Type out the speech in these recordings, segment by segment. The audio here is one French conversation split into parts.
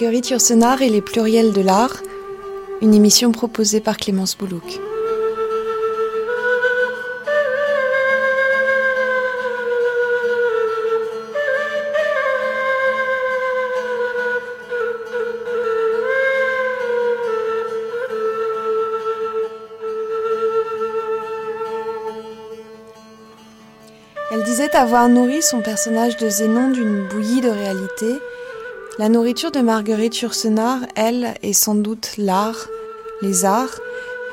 Marguerite Yourcenar et les pluriels de l'art, une émission proposée par Clémence Boulouk. Elle disait avoir nourri son personnage de Zénon d'une bouillie de réalité. La nourriture de Marguerite Yourcenar, elle, est sans doute l'art, les arts.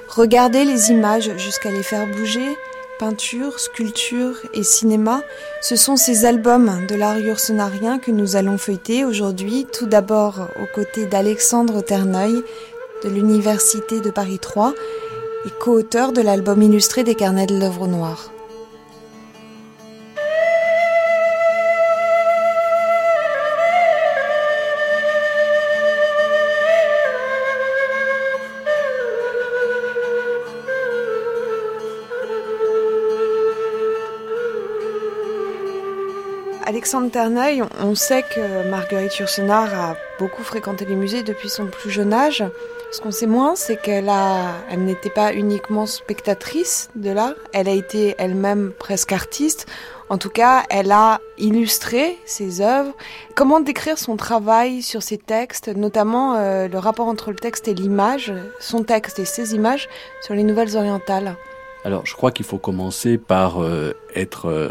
Regarder les images jusqu'à les faire bouger, peinture, sculpture et cinéma, ce sont ces albums de l'art yourcenarien que nous allons feuilleter aujourd'hui, tout d'abord aux côtés d'Alexandre Terneuil de l'Université de Paris 3 et co-auteur de l'album illustré des carnets de l'œuvre noire. Alexandre Terneuil, on sait que Marguerite Yourcenar a beaucoup fréquenté les musées depuis son plus jeune âge. Ce qu'on sait moins, c'est qu'elle n'était pas uniquement spectatrice de l'art, elle a été elle-même presque artiste. En tout cas, elle a illustré ses œuvres. Comment décrire son travail sur ses textes, notamment euh, le rapport entre le texte et l'image, son texte et ses images sur les nouvelles orientales? Alors, je crois qu'il faut commencer par euh, être euh,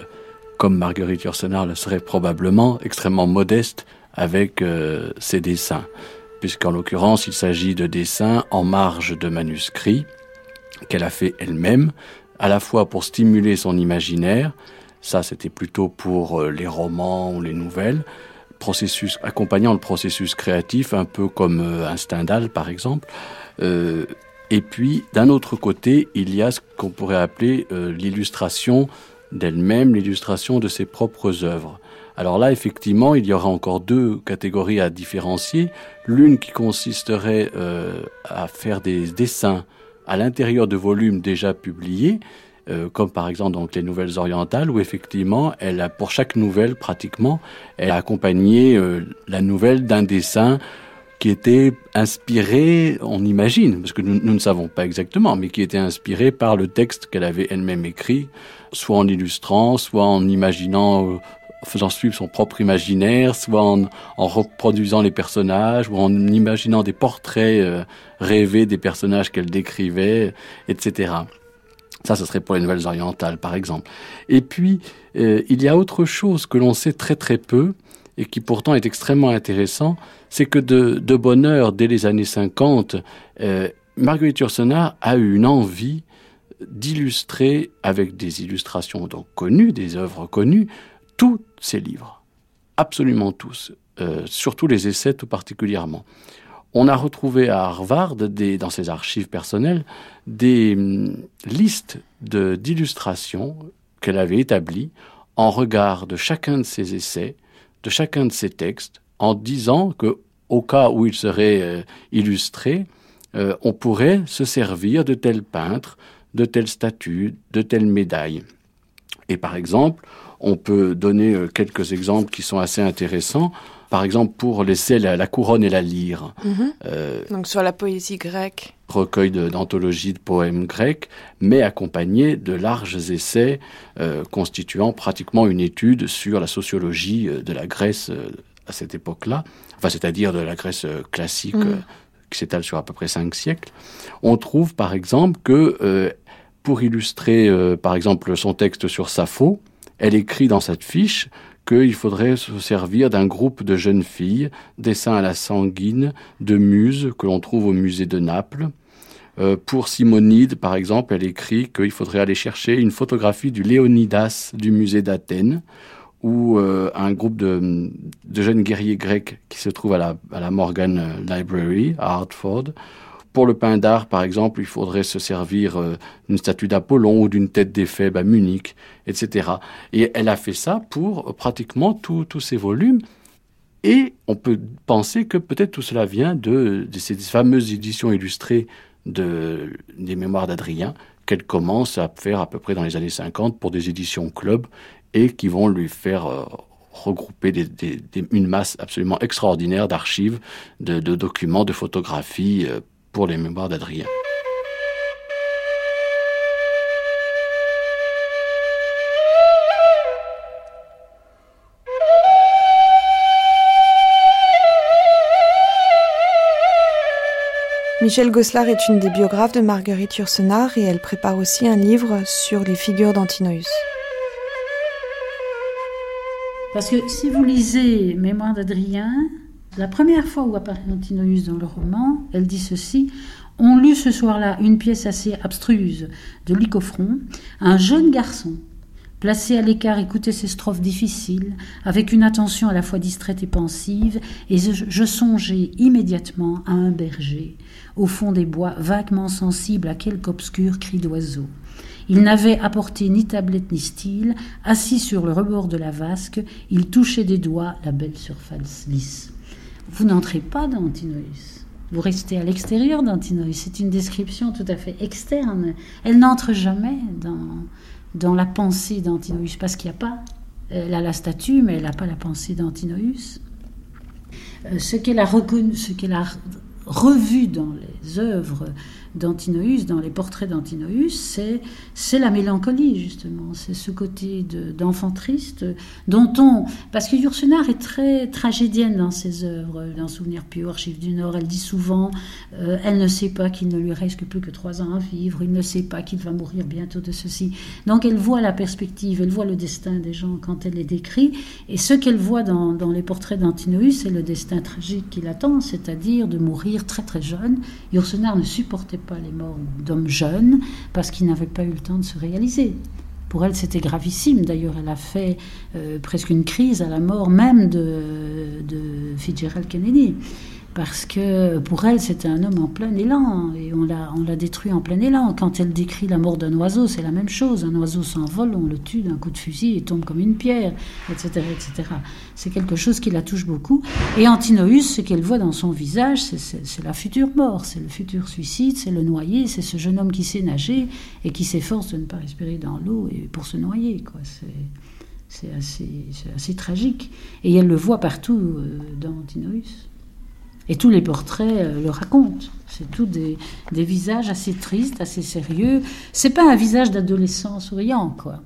comme Marguerite Yourcenar serait probablement, extrêmement modeste avec euh, ses dessins, puisqu'en l'occurrence il s'agit de dessins en marge de manuscrits qu'elle a fait elle-même, à la fois pour stimuler son imaginaire, ça c'était plutôt pour euh, les romans ou les nouvelles, processus accompagnant le processus créatif, un peu comme euh, un Stendhal par exemple. Et puis d'un autre côté, il y a ce qu'on pourrait appeler l'illustration d'elle-même l'illustration de ses propres œuvres. Alors là, effectivement, il y aura encore deux catégories à différencier. L'une qui consisterait euh, à faire des dessins à l'intérieur de volumes déjà publiés, euh, comme par exemple les nouvelles orientales, où effectivement, elle a pour chaque nouvelle pratiquement, elle a accompagné euh, la nouvelle d'un dessin qui était inspiré, on imagine, parce que nous, ne savons pas exactement, mais qui était inspiré par le texte qu'elle avait elle-même écrit, soit en illustrant, soit en imaginant, euh, faisant suivre son propre imaginaire, soit en, en, reproduisant les personnages, ou en imaginant des portraits euh, rêvés des personnages qu'elle décrivait, etc. Ça, ce serait pour les nouvelles orientales, par exemple. Et puis, euh, il y a autre chose que l'on sait très très peu, et qui pourtant est extrêmement intéressant, c'est que de, bonne heure, dès les années 50, euh, Marguerite Yourcenar a eu une envie d'illustrer avec des illustrations donc connues, des œuvres connues, tous ses livres. Absolument tous. Euh, surtout les essais tout particulièrement. On a retrouvé à Harvard, dans ses archives personnelles, des hum, listes d'illustrations qu'elle avait établies en regard de chacun de ses essais, de chacun de ses textes, en disant que, au cas où il serait euh, illustré, euh, on pourrait se servir de tel peintre, de telle statue, de telle médaille. Et par exemple, on peut donner euh, quelques exemples qui sont assez intéressants. Par exemple, pour l'essai la, la couronne et la lyre. Mm -hmm. euh, Donc sur la poésie grecque. Recueil d'anthologies de, de, poèmes grecs, mais accompagné de larges essais euh, constituant pratiquement une étude sur la sociologie euh, de la Grèce à cette époque-là, enfin c'est-à-dire de la Grèce classique mm -hmm. qui s'étale sur à peu près cinq siècles. On trouve par exemple que euh, pour illustrer par exemple son texte sur Sappho, elle écrit dans cette fiche qu'il faudrait se servir d'un groupe de jeunes filles, dessins à la sanguine, de muses que l'on trouve au musée de Naples. Euh, pour Simonide, par exemple, elle écrit qu'il faudrait aller chercher une photographie du Léonidas du musée d'Athènes, ou euh, un groupe de, jeunes guerriers grecs qui se trouve à la, à la Morgan Library à Hartford. Pour le pain d'art, par exemple, il faudrait se servir euh, d'une statue d'Apollon ou d'une tête d'Éphèbe à Munich, etc. Et elle a fait ça pour euh, pratiquement tous ces volumes. Et on peut penser que peut-être tout cela vient de, ces fameuses éditions illustrées de, des mémoires d'Adrien qu'elle commence à faire à peu près dans les années 50 pour des éditions club et qui vont lui faire euh, regroupé une masse absolument extraordinaire d'archives, de, documents, de photographies euh, pour les mémoires d'Adrien. Michel Goslar est une des biographes de Marguerite Yourcenar et elle prépare aussi un livre sur les figures d'Antinoïus. Parce que si vous lisez Mémoire d'Adrien, la première fois où apparaît Antinoïus dans le roman, elle dit ceci On lut ce soir-là une pièce assez abstruse de Lycophron, un jeune garçon placé à l'écart, écoutait ces strophes difficiles, avec une attention à la fois distraite et pensive, et je, songeais immédiatement à un berger, au fond des bois, vaguement sensible à quelque obscur cri d'oiseau. Il n'avait apporté ni tablette ni style, assis sur le rebord de la vasque, il touchait des doigts la belle surface lisse. Vous n'entrez pas dans Antinoïs. Vous restez à l'extérieur d'Antinoïs. C'est une description tout à fait externe. Elle n'entre jamais dans, dans la pensée d'Antinoïs, parce qu'il n'y a pas, elle a la statue, mais elle n'a pas la pensée d'Antinoïs. Euh, ce qu'elle a reconnu, ce qu'elle a revu dans les œuvres d'Antinoïus, dans les portraits d'Antinoïus, c'est la mélancolie, justement. C'est ce côté d'enfant triste dont on. Parce que Yourcenar est très tragédienne dans ses œuvres. Dans Souvenir pur, Archives du Nord, elle dit souvent euh, elle ne sait pas qu'il ne lui reste plus que trois ans à vivre, il ne sait pas qu'il va mourir bientôt de ceci. Donc elle voit la perspective, elle voit le destin des gens quand elle les décrit. Et ce qu'elle voit dans, dans les portraits d'Antinoïus, c'est le destin tragique qui l'attend, c'est-à-dire de mourir très très jeune. Yourcenar ne supportait pas les morts d'hommes jeunes parce qu'ils n'avaient pas eu le temps de se réaliser. Pour elle, c'était gravissime. D'ailleurs, elle a fait euh, presque une crise à la mort même de, de Fitzgerald Kennedy parce que pour elle, c'était un homme en plein élan, et on l'a, détruit en plein élan. Quand elle décrit la mort d'un oiseau, c'est la même chose. Un oiseau s'envole, on le tue d'un coup de fusil et tombe comme une pierre, etc. etc. C'est quelque chose qui la touche beaucoup. Et Antinoïus, ce qu'elle voit dans son visage, c'est, la future mort, c'est le futur suicide, c'est le noyer, c'est ce jeune homme qui sait nager et qui s'efforce de ne pas respirer dans l'eau et pour se noyer. Quoi. C'est, assez, assez, tragique. Et elle le voit partout euh, dans Antinoïus. Et tous les portraits euh, le racontent. C'est tous des, visages assez tristes, assez sérieux. C'est pas un visage d'adolescent souriant, quoi.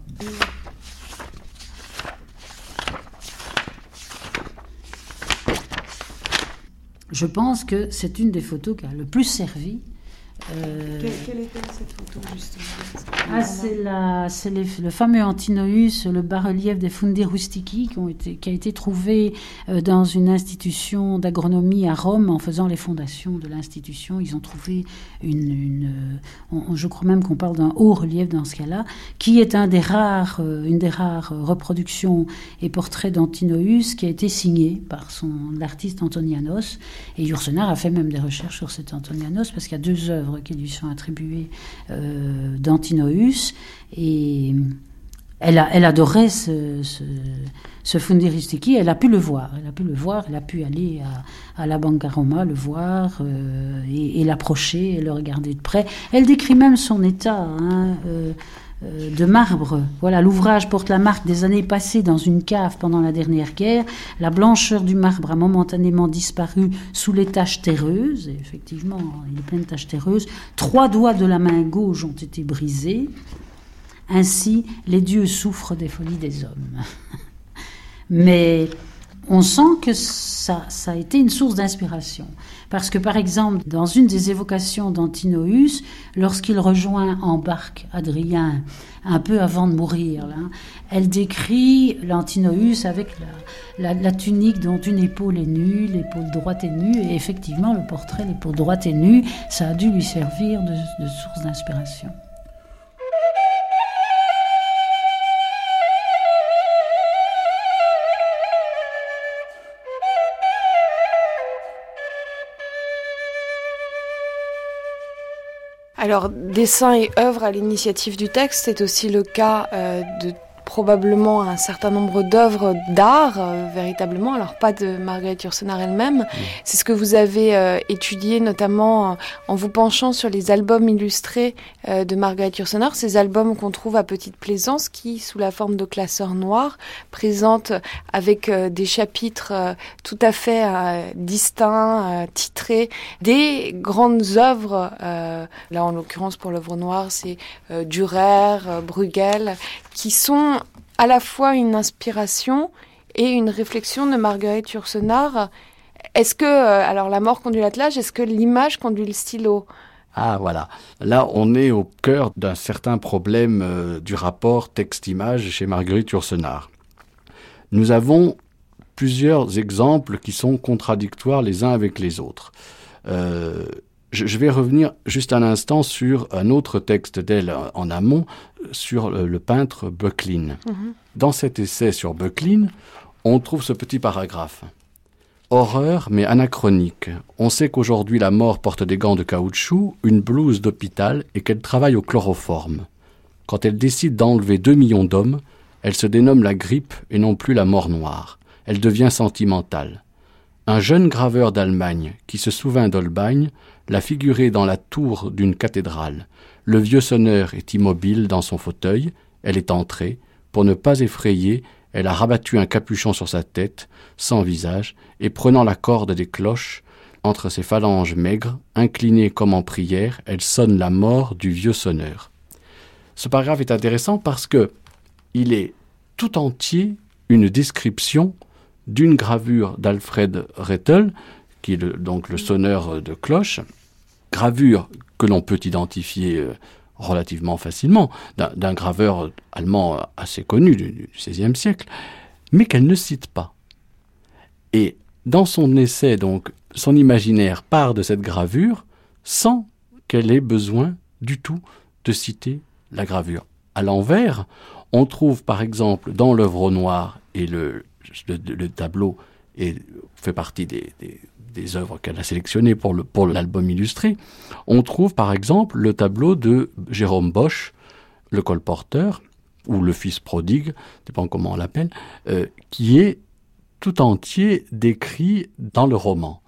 Je pense que c'est une des photos qui a le plus servi euh, quelle, était cette photo justement ah, c'est, le fameux Antinoïus, le bas-relief des Fundi Rustici qui, ont été, qui a été trouvé euh, dans une institution d'agronomie à Rome en faisant les fondations de l'institution. Ils ont trouvé une, euh, je crois même qu'on parle d'un haut relief dans ce cas-là, qui est un des rares, une des rares reproductions et portraits d'Antinoïus qui a été signé par son l'artiste Antonianos. Et Yourcenar a fait même des recherches sur cet Antonianos parce qu'il y a deux œuvres qui lui sont attribuées euh. Et elle, a, elle adorait ce, ce, Fundiristiki, elle a pu le voir, elle a pu le voir, elle a pu aller à, à la Banque Roma le voir euh, et, l'approcher et le regarder de près. Elle décrit même son état. Hein, euh, euh, de marbre. Voilà, l'ouvrage porte la marque des années passées dans une cave pendant la dernière guerre. La blancheur du marbre a momentanément disparu sous les taches terreuses. Effectivement, il est plein de taches terreuses. Trois doigts de la main gauche ont été brisés. Ainsi, les dieux souffrent des folies des hommes. Mais on sent que ça a été une source d'inspiration. Parce que, par exemple, dans une des évocations d'Antinoïus, lorsqu'il rejoint en barque Adrien, un peu avant de mourir, là, elle décrit l'Antinoïus avec la, tunique dont une épaule est nue, l'épaule droite est nue, et effectivement, le portrait, l'épaule droite est nue, ça a dû lui servir de source d'inspiration. Alors, dessin et œuvre à l'initiative du texte, c'est aussi le cas euh, de probablement un certain nombre d'œuvres d'art, euh, véritablement, alors pas de Marguerite Yourcenar elle-même. Mm. C'est ce que vous avez euh, étudié notamment en vous penchant sur les albums illustrés de Marguerite Yourcenar, ces albums qu'on trouve à Petite Plaisance qui, sous la forme de classeurs noirs, présentent avec des chapitres tout à fait distincts, titrés, des grandes œuvres. là, en l'occurrence, pour l'œuvre noire, c'est Durer, Bruegel, qui sont à la fois une inspiration et une réflexion de Marguerite Yourcenar. Est-ce que, euh, alors la mort conduit l'attelage, est-ce que l'image conduit le stylo? Ah voilà, là on est au cœur d'un certain problème euh, du rapport texte-image chez Marguerite Yourcenar. Nous avons plusieurs exemples qui sont contradictoires les uns avec les autres. Euh, je, vais revenir juste un instant sur un autre texte d'elle en amont, sur le, peintre Böcklin. Mhm. Dans cet essai sur Böcklin, on trouve ce petit paragraphe. Horreur mais anachronique. On sait qu'aujourd'hui la mort porte des gants de caoutchouc, une blouse d'hôpital et qu'elle travaille au chloroforme. Quand elle décide d'enlever deux millions d'hommes, elle se dénomme la grippe et non plus la mort noire. Elle devient sentimentale. Un jeune graveur d'Allemagne, qui se souvint d'Holbein, l'a figuré dans la tour d'une cathédrale. Le vieux sonneur est immobile dans son fauteuil, elle est entrée. Pour ne pas effrayer, elle a rabattu un capuchon sur sa tête, sans visage, et prenant la corde des cloches, entre ses phalanges maigres, inclinées comme en prière, elle sonne la mort du vieux sonneur. Ce paragraphe est intéressant parce que il est tout entier une description d'une gravure d'Alfred Rettel, qui est donc le sonneur de cloche, gravure que l'on peut identifier euh, relativement facilement, d'un graveur allemand assez connu du XVIe siècle, mais qu'elle ne cite pas. Et dans son essai, donc, son imaginaire part de cette gravure sans qu'elle ait besoin du tout de citer la gravure. À l'envers, on trouve par exemple dans l'œuvre au noir et le, le, tableau fait partie des, œuvres qu'elle a sélectionnées pour, l'album illustré, on trouve par exemple le tableau de Jérôme Bosch, le colporteur, ou le fils prodigue, dépend comment on l'appelle, euh, qui est tout entier décrit dans le roman.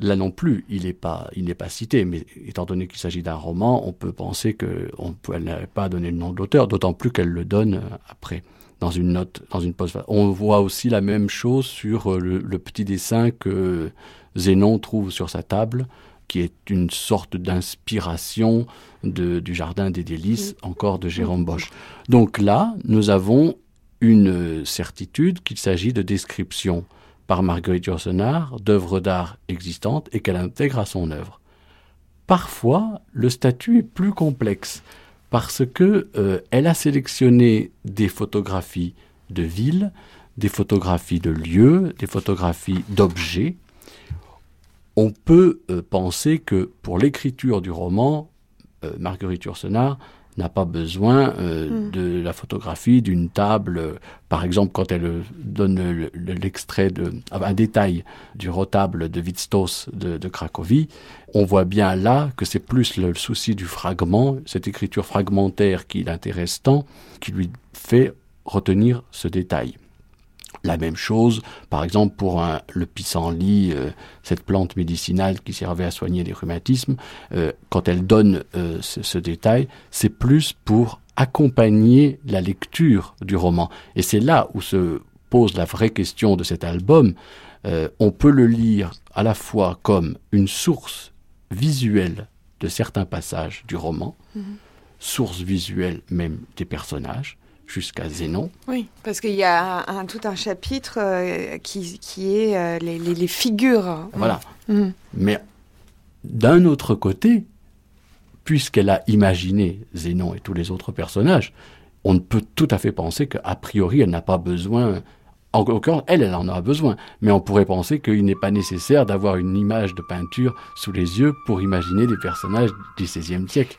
Là non plus, il n'est pas, il pas cité, mais étant donné qu'il s'agit d'un roman, on peut penser qu'elle n'avait pas donné le nom de l'auteur, d'autant plus qu'elle le donne euh, après dans une note, dans une pause. On voit aussi la même chose sur euh, le, petit dessin que Zénon trouve sur sa table, qui est une sorte d'inspiration du Jardin des délices, encore de Jérôme Bosch. Donc là, nous avons une certitude qu'il s'agit de descriptions par Marguerite Yourcenar d'œuvres d'art existantes et qu'elle intègre à son œuvre. Parfois, le statut est plus complexe parce que euh, elle a sélectionné des photographies de villes, des photographies de lieux, des photographies d'objets. On peut euh, penser que pour l'écriture du roman, euh, Marguerite n'a pas besoin euh, mm. de la photographie d'une table. Euh, par exemple, quand elle donne l'extrait de un détail du retable de Witstoss de, de, Cracovie, on voit bien là que c'est plus le souci du fragment, cette écriture fragmentaire qui l'intéresse tant, qui lui fait retenir ce détail. La même chose, par exemple, pour le pissenlit, euh, cette plante médicinale qui servait à soigner les rhumatismes, euh, quand elle donne euh, ce, détail, c'est plus pour accompagner la lecture du roman. Et c'est là où se pose la vraie question de cet album. on peut le lire à la fois comme une source visuelle de certains passages du roman, mm-hmm. source visuelle même des personnages, jusqu'à Zénon. Oui, parce qu'il y a un, tout un chapitre euh, qui, qui, est euh, les, les, figures. Voilà. Mm. Mais d'un autre côté, puisqu'elle a imaginé Zénon et tous les autres personnages, on ne peut tout à fait penser qu'a priori, elle n'a pas besoin. En l'occurrence, elle, elle en a besoin. Mais on pourrait penser qu'il n'est pas nécessaire d'avoir une image de peinture sous les yeux pour imaginer des personnages du XVIe siècle.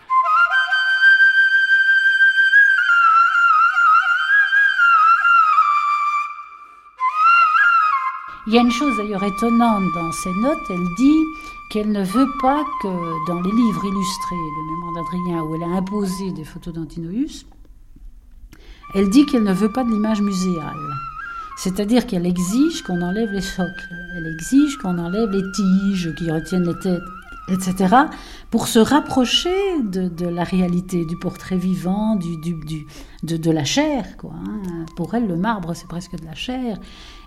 Il y a une chose d'ailleurs étonnante dans ces notes, elle dit qu'elle ne veut pas que dans les livres illustrés de Mémoire d'Adrien, où elle a imposé des photos d'Antinoïus, Elle dit qu'elle ne veut pas de l'image muséale. C'est-à-dire qu'elle exige qu'on enlève les socles, elle exige qu'on enlève les tiges qui retiennent les têtes, etc., pour se rapprocher de, la réalité, du portrait vivant, du, de, la chair. Quoi, hein. Pour elle, le marbre, c'est presque de la chair.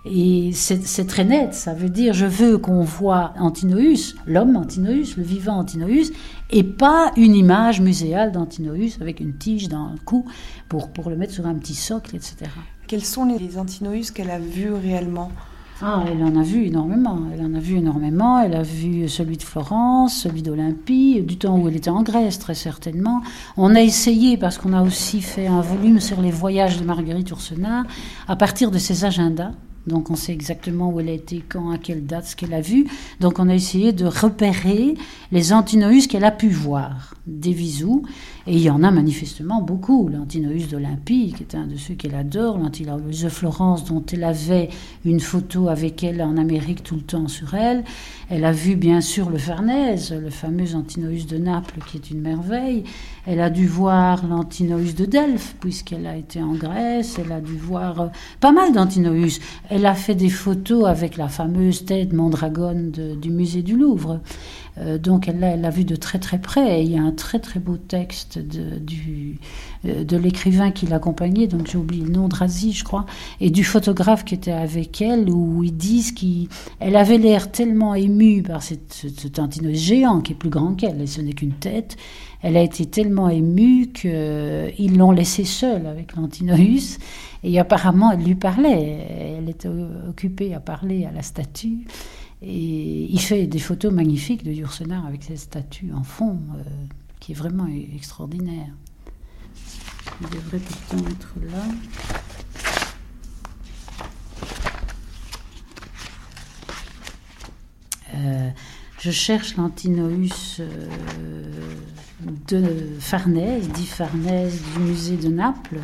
Et c'est très net, ça veut dire je veux qu'on voit Antinoüs, l'homme Antinoüs, le vivant Antinoüs, et pas une image muséale d'Antinoüs avec une tige dans le cou pour, pour le mettre sur un petit socle, etc. Quels sont les Antinoüs qu'elle a vus réellement? Ah, elle en a vu énormément. Elle en a vu énormément. Elle a vu celui de Florence, celui d'Olympie, du temps où elle était en Grèce, très certainement. On a essayé, parce qu'on a aussi fait un volume sur les voyages de Marguerite Yourcenar, à partir de ses agendas. Donc on sait exactement où elle a été, quand, à quelle date, ce qu'elle a vu. Donc on a essayé de repérer les antinoïs qu'elle a pu voir, des visous. Et il y en a manifestement beaucoup. L'antinoïs d'Olympie, qui est un de ceux qu'elle adore, l'antinoïs de Florence, dont elle avait une photo avec elle en Amérique tout le temps sur elle. Elle a vu bien sûr le Farnèse, le fameux antinoïs de Naples, qui est une merveille. Elle a dû voir l'antinoïs de Delphes, puisqu'elle a été en Grèce. Elle a dû voir euh, pas mal d'antinoïs. Elle a fait des photos avec la fameuse tête Mondragone du musée du Louvre. Euh, donc elle l'a vu de très très près. il y a un très très beau texte euh, de l'écrivain qui l'accompagnait, donc j'ai oublié le nom, Drazi je crois, et du photographe qui était avec elle, où ils disent qu'elle avait l'air tellement émue par cette, ce, géant qui est plus grand qu'elle, et ce n'est qu'une tête, elle a été tellement émue qu'ils l'ont laissée seule avec l'antinoïs. Et apparemment, elle lui parlait. Elle était occupée à parler à la statue. Et il fait des photos magnifiques de Yourcenar avec cette statue en fond, euh, qui est vraiment extraordinaire. Il devrait pourtant être là. Euh, je cherche l'Antinoüs euh, de Farnèse, dit Farnèse du musée de Naples.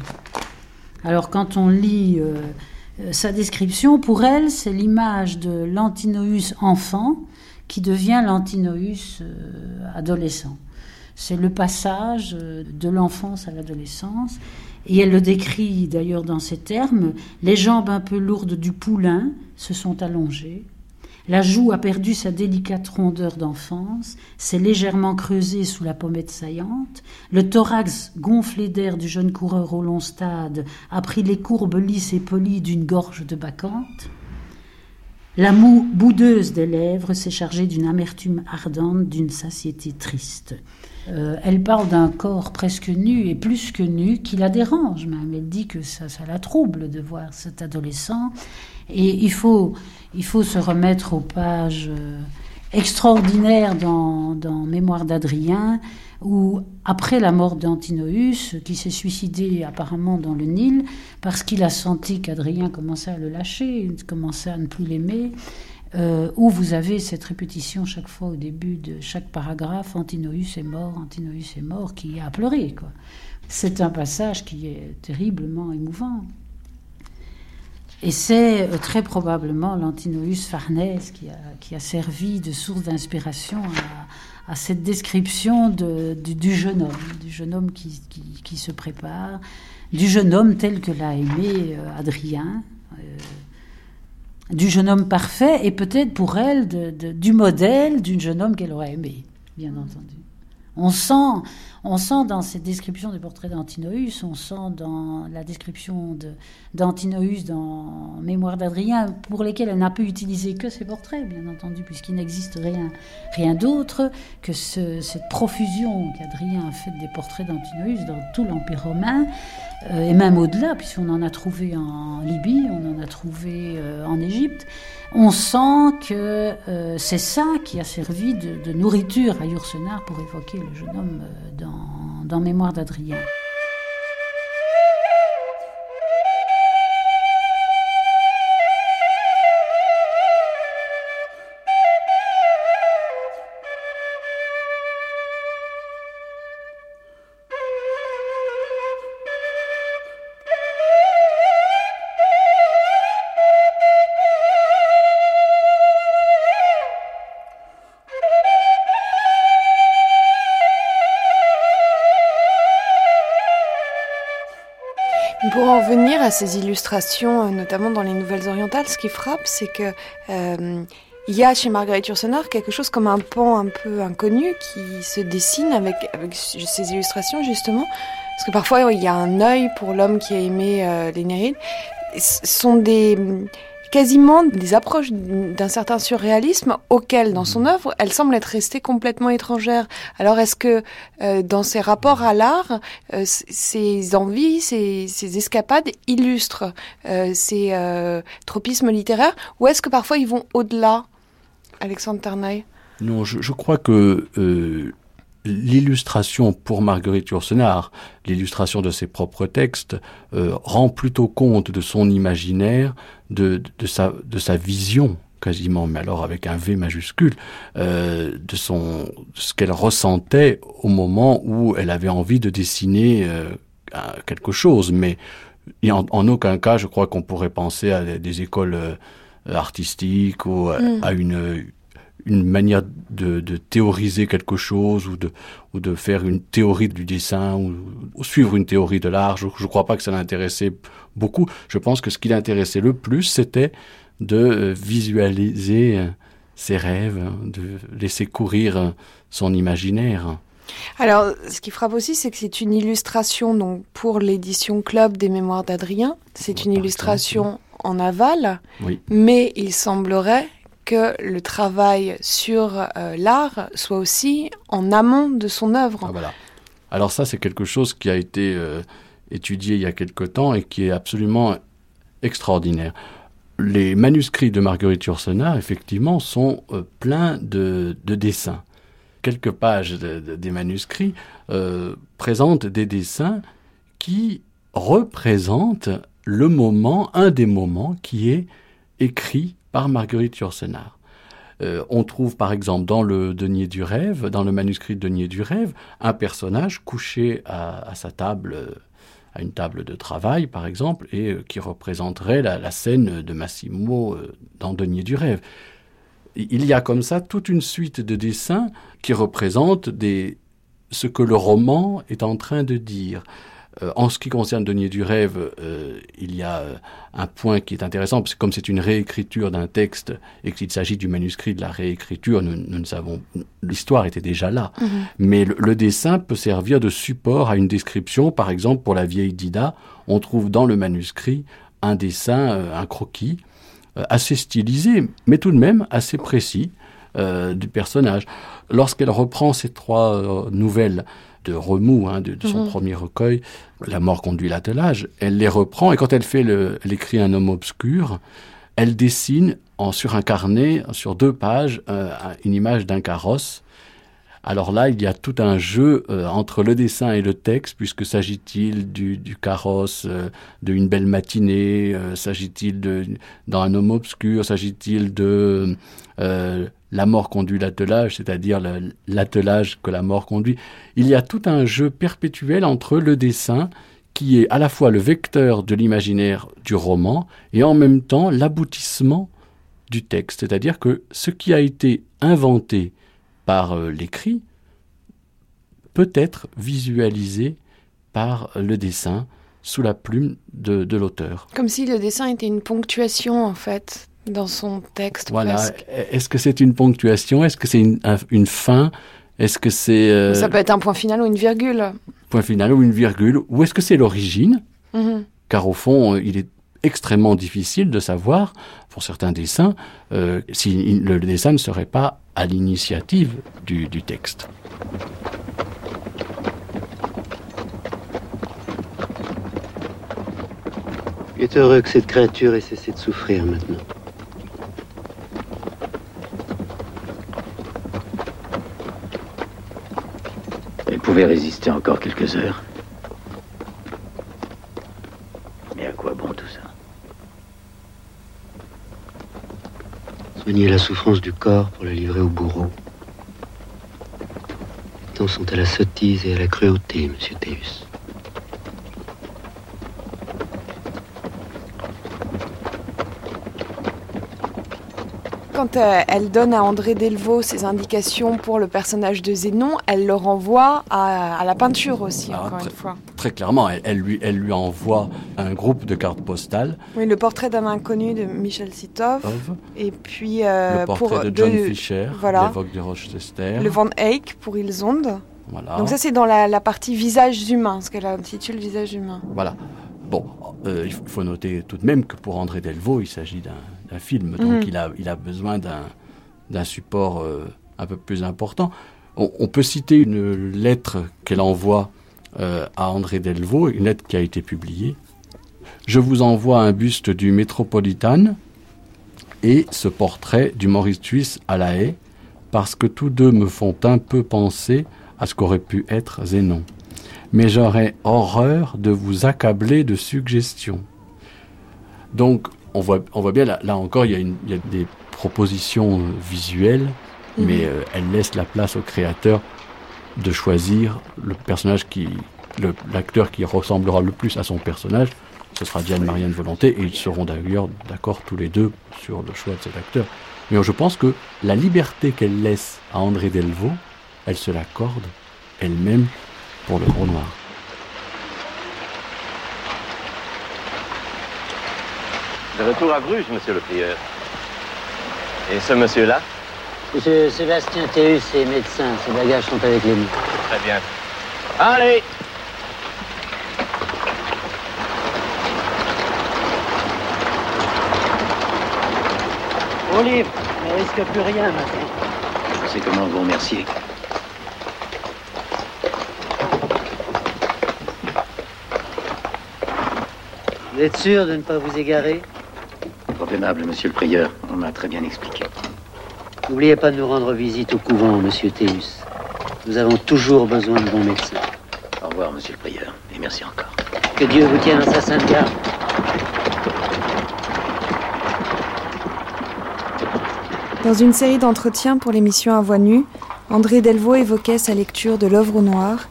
Alors quand on lit euh, sa description, pour elle, c'est l'image de l'Antinoüs enfant qui devient l'Antinoüs euh, adolescent. C'est le passage de l'enfance à l'adolescence. Et elle le décrit d'ailleurs dans ces termes. Les jambes un peu lourdes du poulain se sont allongées. La joue a perdu sa délicate rondeur d'enfance, s'est légèrement creusée sous la pommette saillante, le thorax gonflé d'air du jeune coureur au long stade a pris les courbes lisses et polies d'une gorge de bacchante. La moue boudeuse des lèvres s'est chargée d'une amertume ardente, d'une satiété triste. Euh, elle parle d'un corps presque nu et plus que nu qui la dérange même. Elle dit que ça, ça la trouble de voir cet adolescent. Et il faut, il faut se remettre aux pages euh, extraordinaires dans, Mémoire d'Adrien, où après la mort d'Antinoüs, qui s'est suicidé apparemment dans le Nil, parce qu'il a senti qu'Adrien commençait à le lâcher, commençait à ne plus l'aimer, euh, où vous avez cette répétition chaque fois au début de chaque paragraphe, Antinoüs est mort, Antinoüs est mort, qui a pleuré. C'est un passage qui est terriblement émouvant. Et c'est euh, très probablement l'Antinoüs Farnèse qui a, servi de source d'inspiration à, cette description de, du, jeune homme, du jeune homme qui, se prépare, du jeune homme tel que l'a aimé euh, Adrien, euh, du jeune homme parfait et peut-être pour elle du modèle d'un jeune homme qu'elle aurait aimé, bien entendu. On sent, on sent dans cette description du portrait d'Antinoüs, on sent dans la description d'Antinoüs dans Mémoire d'Adrien, pour lesquels elle n'a pu utiliser que ses portraits, bien entendu, puisqu'il n'existe rien, rien d'autre que cette profusion qu'Adrien a faite des portraits d'Antinoüs dans tout l'Empire romain, et même au-delà, puisqu'on en a trouvé en Libye, on en a trouvé euh, en Égypte. On sent que euh, c'est ça qui a servi de, nourriture à Yourcenar pour évoquer le jeune homme dans Mémoire d'Adrien. Pour en venir à ces illustrations, euh, notamment dans les nouvelles orientales, ce qui frappe, c'est que euh, y a chez Marguerite Yourcenar quelque chose comme un pan un peu inconnu qui se dessine avec, avec ces illustrations justement. Parce que parfois il y a un œil pour l'homme qui a aimé euh, les Nérides. Ce sont des quasiment des approches d'un certain surréalisme auquel, dans son œuvre, elle semble être restée complètement étrangère. Alors, est-ce que euh, dans ses rapports à l'art, euh, ses envies, ses, escapades illustrent euh, ces tropismes littéraires, ou est-ce que parfois ils vont au-delà, Alexandre Tarnaï Non, je, je, crois que l'illustration pour Marguerite Yourcenar, l'illustration de ses propres textes, euh, rend plutôt compte de son imaginaire, de, de, sa, de sa vision quasiment, mais alors avec un V majuscule, euh, de son de ce qu'elle ressentait au moment où elle avait envie de dessiner euh, quelque chose. Mais en, en, aucun cas, je crois qu'on pourrait penser à des, écoles artistiques ou à, mm. à une une manière de, de, théoriser quelque chose ou de, ou de faire une théorie du dessin ou, ou suivre une théorie de l'art. Je ne crois pas que ça l'intéressait beaucoup. Je pense que ce qui l'intéressait le plus, c'était de euh, visualiser euh, ses rêves, de laisser courir euh, son imaginaire. Alors, ce qui frappe aussi, c'est que c'est une illustration donc pour l'édition Club des Mémoires d'Adrien. C'est une illustration en aval, oui. mais il semblerait que le travail sur euh, l'art soit aussi en amont de son œuvre. Ah. Alors ça, c'est quelque chose qui a été euh, étudié il y a quelque temps et qui est absolument extraordinaire. Les manuscrits de Marguerite Yourcenar, effectivement, sont euh, pleins de, de, dessins. Quelques pages de, de, des manuscrits présentent des dessins qui représentent le moment, un des moments qui est écrit par Marguerite Yourcenar. Euh, on trouve par exemple dans le Denier du rêve, dans le manuscrit Denier du rêve, un personnage couché à, sa table, euh, à une table de travail par exemple, et euh, qui représenterait la, scène de Massimo dans Denier du rêve. Il y a comme ça toute une suite de dessins qui représentent des, ce que le roman est en train de dire. Euh, en ce qui concerne Denier du rêve, euh, il y a euh, un point qui est intéressant, parce que comme c'est une réécriture d'un texte et qu'il s'agit du manuscrit de la réécriture, nous, nous ne savons, l'histoire était déjà là. -hmm. Mais le, le, dessin peut servir de support à une description. Par exemple, pour la vieille Dida, on trouve dans le manuscrit un dessin, un croquis, assez stylisé, mais tout de même assez précis euh, du personnage. Lorsqu'elle reprend ces trois nouvelles, de remous hein, de, de son mmh. premier recueil, La mort conduit l'attelage. Elle les reprend et quand elle fait le, elle écrit un homme obscur, elle dessine en sur un carnet, sur deux pages, euh, une image d'un carrosse. Alors là, il y a tout un jeu euh, entre le dessin et le texte, puisque s'agit-il du, du carrosse, euh, d'une belle matinée, s'agit-il de dans un homme obscur, s'agit-il de la mort conduit l'attelage, c'est-à-dire l'attelage que la mort conduit. Il y a tout un jeu perpétuel entre le dessin, qui est à la fois le vecteur de l'imaginaire du roman, et en même temps l'aboutissement du texte, c'est-à-dire que ce qui a été inventé par euh, l'écrit peut être visualisé par le dessin sous la plume de, de l'auteur. Comme si le dessin était une ponctuation en fait dans son texte. Voilà. Est-ce que c'est une ponctuation? Est-ce que c'est une, une fin? Est-ce que c'est euh... Ça peut être un point final ou une virgule. Point final ou une virgule? Ou est-ce que c'est l'origine? Mm -hmm. Car au fond, il est extrêmement difficile de savoir, pour certains dessins, euh, si le dessin ne serait pas à l'initiative du, du texte. Il est heureux que cette créature ait cessé de souffrir maintenant. Pouvait résister encore quelques heures. Mais à quoi bon tout ça? Soigner la souffrance du corps pour la livrer au bourreau. Les temps sont à la sottise et à la cruauté, monsieur Théus. Quand euh, elle donne à André Delvaux ses indications pour le personnage de Zénon, elle le renvoie à, la peinture aussi, ah, encore une fois. Très clairement, elle, lui, elle lui envoie un groupe de cartes postales. Oui, le portrait d'un inconnu de Michel Sitov. Et puis euh, le portrait de John Fisher, voilà, l'évoque de Rochester. Le Van Eyck pour Ilsonde. Voilà. Donc ça c'est dans la, partie visage humain, ce qu'elle intitule visage humain. Voilà. Bon, euh, il faut noter tout de même que pour André Delvaux, il s'agit d'un film, donc mhm. il, a, il a besoin d'un support euh, un peu plus important. On, peut citer une lettre qu'elle envoie euh, à André Delvaux, une lettre qui a été publiée. Je vous envoie un buste du Métropolitan et ce portrait du Maurice Suisse à la haie, parce que tous deux me font un peu penser à ce qu'aurait pu être Zénon mais j'aurais horreur de vous accabler de suggestions. Donc, on voit, on voit bien, là, encore, il y, a il y, a des propositions euh, visuelles, mhm. mais euh, elle laisse la place au créateur de choisir le personnage qui, l'acteur qui ressemblera le plus à son personnage. Ce sera Diane Marianne Volonté, et ils seront d'ailleurs d'accord tous les deux sur le choix de cet acteur. Mais je pense que la liberté qu'elle laisse à André Delvaux, elle se l'accorde elle-même pour le gros noir. De retour à Bruges, monsieur le prieur. Et ce monsieur-là Monsieur Sébastien Théus est médecin. Ses bagages sont avec les. Très bien. Allez Au livre, ne risque plus rien maintenant. Je sais comment vous remercier. Vous êtes sûr de ne pas vous égarer? Aimable, monsieur le prieur. On m'a très bien expliqué. N'oubliez pas de nous rendre visite au couvent, monsieur Théus. Nous avons toujours besoin de bons médecins. Au revoir, monsieur le prieur, et merci encore. Que Dieu vous tienne en sa sainte garde. Dans une série d'entretiens pour l'émission À voix nue, André Delvaux évoquait sa lecture de l'œuvre au noir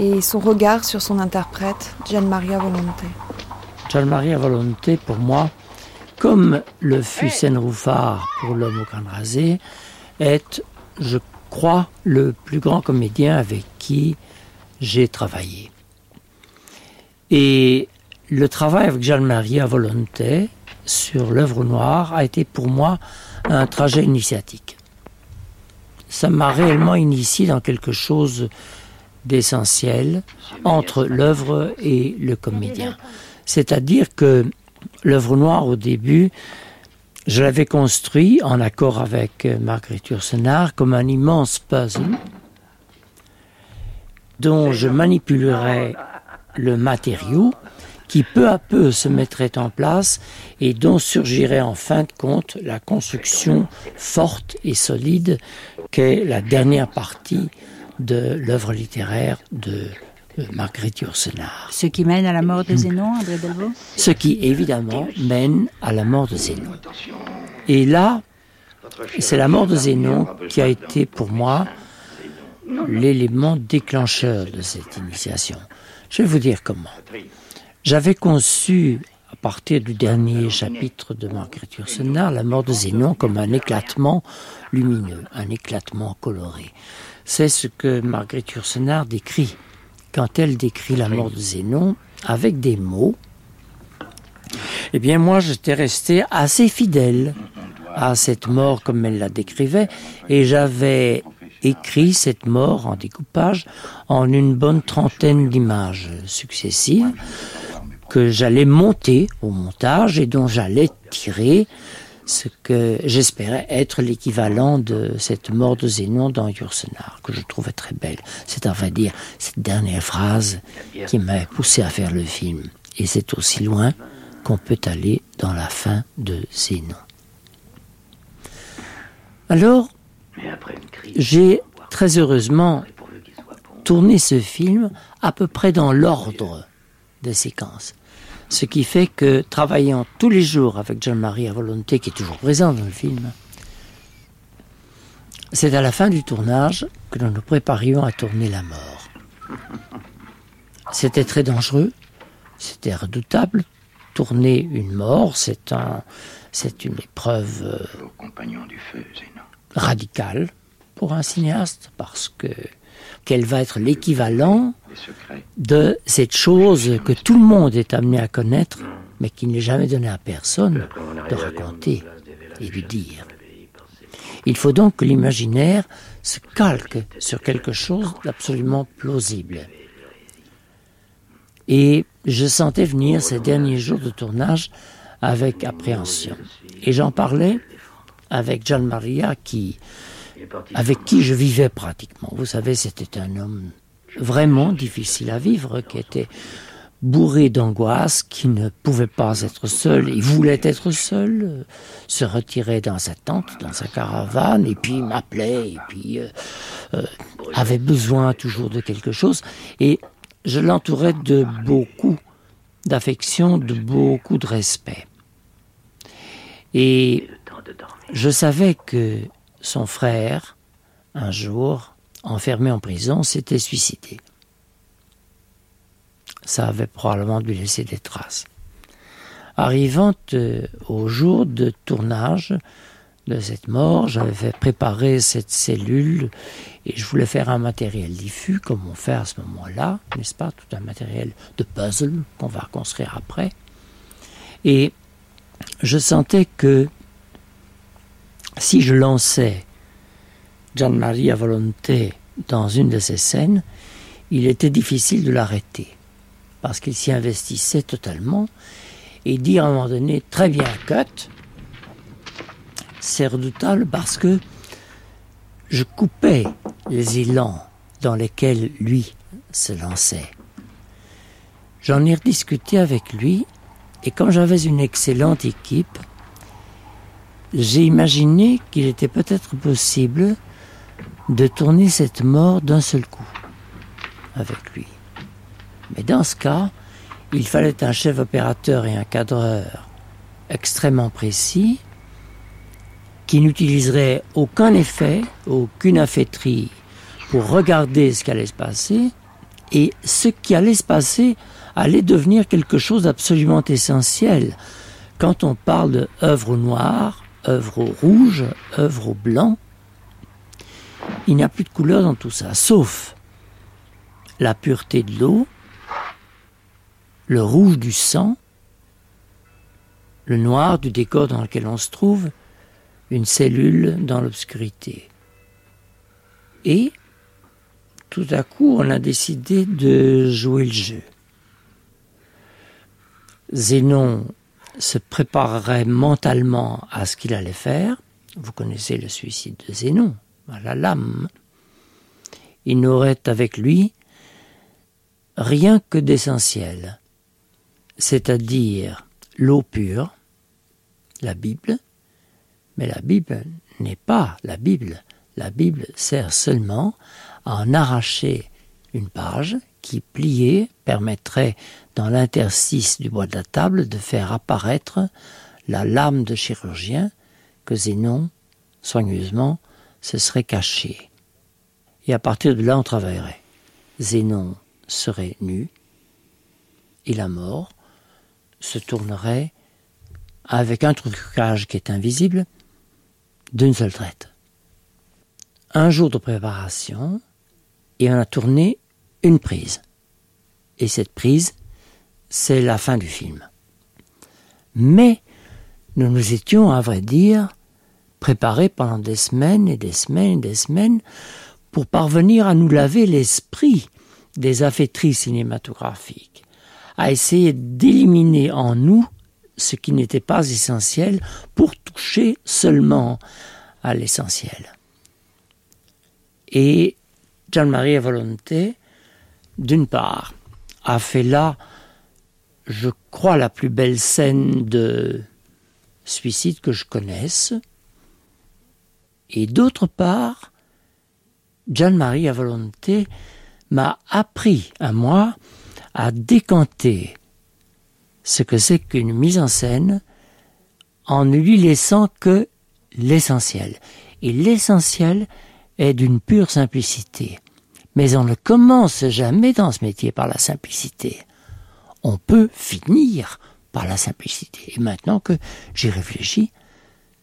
et son regard sur son interprète, Gian Maria Volonté. Maria Volonté, pour moi, comme le fut Rouffard pour L'homme au crâne rasé, est, je crois, le plus grand comédien avec qui j'ai travaillé. Et le travail avec Jean Maria Volonté sur l'œuvre noire a été pour moi un trajet initiatique. Ça m'a réellement initié dans quelque chose d'essentiel entre l'œuvre et le comédien. C'est-à-dire que l'œuvre noire, au début, je l'avais construit en accord avec Marguerite Yourcenar comme un immense puzzle dont je manipulerais le matériau qui peu à peu se mettrait en place et dont surgirait en fin de compte la construction forte et solide qu'est la dernière partie de l'œuvre littéraire de Marguerite Yourcenar. Ce qui mène à la mort de Zénon, André Delvaux Ce qui évidemment mène à la mort de Zénon. Et là, c'est la mort de Zénon qui a été pour moi l'élément déclencheur de cette initiation. Je vais vous dire comment. J'avais conçu, à partir du dernier chapitre de Marguerite Yourcenar, la mort de Zénon comme un éclatement lumineux, un éclatement coloré. C'est ce que Marguerite Yourcenar décrit quand elle décrit la mort de Zénon avec des mots, eh bien moi j'étais resté assez fidèle à cette mort comme elle la décrivait et j'avais écrit cette mort en découpage en une bonne trentaine d'images successives que j'allais monter au montage et dont j'allais tirer ce que j'espérais être l'équivalent de cette mort de Zénon dans Yourcenar, que je trouvais très belle. C'est vrai dire cette dernière phrase qui m'a poussé à faire le film. Et c'est aussi loin qu'on peut aller dans la fin de Zénon. Alors, j'ai très heureusement tourné ce film à peu près dans l'ordre des séquences. Ce qui fait que travaillant tous les jours avec Jean-Marie à volonté, qui est toujours présent dans le film, c'est à la fin du tournage que nous nous préparions à tourner la mort. C'était très dangereux, c'était redoutable, tourner une mort, c'est un, c'est une épreuve euh, du feu, radicale pour un cinéaste parce que qu'elle va être l'équivalent de cette chose que tout le monde est amené à connaître, mais qui n'est jamais donné à personne de raconter et de dire. Il faut donc que l'imaginaire se calque sur quelque chose d'absolument plausible. Et je sentais venir ces derniers jours de tournage avec appréhension. Et j'en parlais avec Gian Maria qui, avec qui je vivais pratiquement. Vous savez, c'était un homme vraiment difficile à vivre, qui était bourré d'angoisse, qui ne pouvait pas être seul, il voulait être seul, se retirait dans sa tente, dans sa caravane, et puis m'appelait, et puis euh, euh, avait besoin toujours de quelque chose. Et je l'entourais de beaucoup d'affection, de beaucoup de respect. Et je savais que son frère, un jour, enfermé en prison, s'était suicidé. Ça avait probablement dû laisser des traces. Arrivant euh, au jour de tournage de cette mort, j'avais fait préparer cette cellule et je voulais faire un matériel diffus, comme on fait à ce moment-là, n'est-ce pas? Tout un matériel de puzzle qu'on va construire après. Et je sentais que si je lançais Gian Maria Volonté dans une de ces scènes, il était difficile de l'arrêter, parce qu'il s'y investissait totalement, et dire à un moment donné, très bien, cut, c'est redoutable parce que je coupais les élans dans lesquels lui se lançait. J'en ai rediscuté avec lui, et comme j'avais une excellente équipe, j'ai imaginé qu'il était peut-être possible de tourner cette mort d'un seul coup avec lui. Mais dans ce cas, il fallait un chef opérateur et un cadreur extrêmement précis qui n'utiliserait aucun effet, aucune affaîtrie pour regarder ce qui allait se passer, et ce qui allait se passer allait devenir quelque chose d'absolument essentiel. Quand on parle de œuvre noire, œuvre au rouge, œuvre au blanc, il n'y a plus de couleur dans tout ça, sauf la pureté de l'eau, le rouge du sang, le noir du décor dans lequel on se trouve, une cellule dans l'obscurité. Et tout à coup, on a décidé de jouer le jeu. Zénon se préparerait mentalement à ce qu'il allait faire. Vous connaissez le suicide de Zénon, à la lame. Il n'aurait avec lui rien que d'essentiel, c'est-à-dire l'eau pure, la Bible, mais la Bible n'est pas la Bible. La Bible sert seulement à en arracher une page qui, pliée, permettrait dans l'interstice du bois de la table de faire apparaître la lame de chirurgien que Zénon, soigneusement, se serait caché. Et à partir de là, on travaillerait. Zénon serait nu, et la mort se tournerait avec un trucage qui est invisible d'une seule traite. Un jour de préparation, et on a tourné une prise. Et cette prise, c'est la fin du film. Mais nous nous étions, à vrai dire, préparés pendant des semaines et des semaines et des semaines pour parvenir à nous laver l'esprit des affaîtries cinématographiques, à essayer d'éliminer en nous ce qui n'était pas essentiel pour toucher seulement à l'essentiel. Et Gian-Marie Volonté, d'une part, a fait là je crois, la plus belle scène de suicide que je connaisse. Et d'autre part, Jeanne-Marie à volonté m'a appris à moi à décanter ce que c'est qu'une mise en scène en ne lui laissant que l'essentiel. Et l'essentiel est d'une pure simplicité. Mais on ne commence jamais dans ce métier par la simplicité on peut finir par la simplicité. Et maintenant que j'y réfléchis,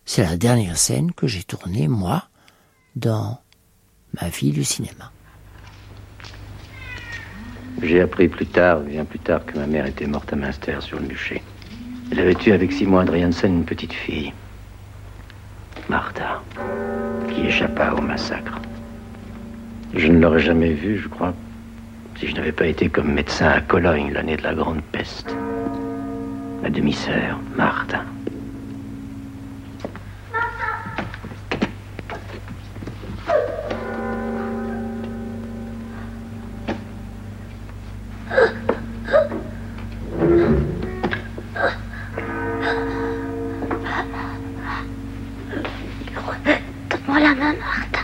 c'est la dernière scène que j'ai tournée, moi, dans ma vie du cinéma. J'ai appris plus tard, bien plus tard, que ma mère était morte à Münster sur le bûcher. Elle avait tué avec six mois Adriansen une petite fille, Martha, qui échappa au massacre. Je ne l'aurais jamais vue, je crois, si je n'avais pas été comme médecin à Cologne l'année de la Grande Peste. Ma demi-sœur, Martha. Donne-moi la main, Martha.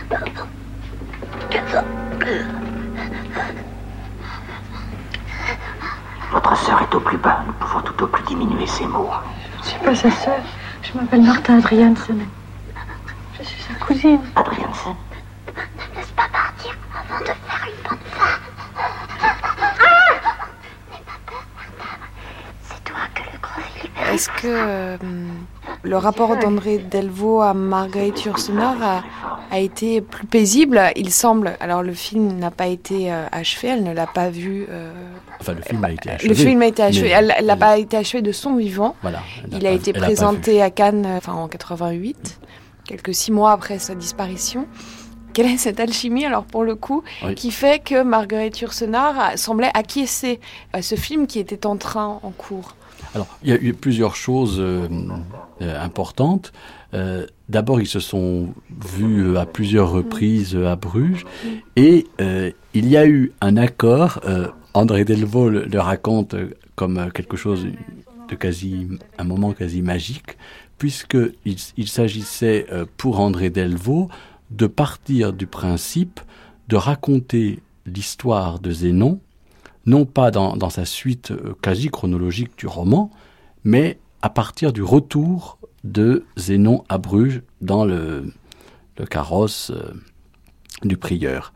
Votre sœur est au plus bas. Nous pouvons tout au plus diminuer ses mots. Je ne suis pas sa sœur. Je m'appelle Martha Adriansen. Je suis sa cousine. Adriansen Ne laisse pas partir avant de faire une bonne fin. N'aie pas peur, Martha. C'est toi que le gros Philippe Est-ce que euh, le rapport d'André Delvaux à Marguerite Yourcenar a, a été plus paisible? Il semble. Alors le film n'a pas été euh, achevé, elle ne l'a pas vu. euh, Enfin, le film a été achevé. le film a été achevé. Elle n'a pas été achevé de son vivant. Voilà. Il a été présenté à Cannes enfin, en 88, quelques six mois après sa disparition. Quelle est cette alchimie, alors pour le coup, Oui. qui fait que Marguerite Yourcenar semblait acquiescer à ce film qui était en train, en cours? Alors, il y a eu plusieurs choses euh, euh, importantes. Euh, D'abord, ils se sont vus à plusieurs reprises à Bruges, et il y a eu un accord. André Delvaux le, le raconte comme quelque chose de quasi, un moment quasi magique, puisque il, s'agissait pour André Delvaux de partir du principe de raconter l'histoire de Zénon non pas dans, dans sa suite euh, quasi chronologique du roman, mais à partir du retour de Zénon à Bruges dans le, le carrosse euh, du prieur.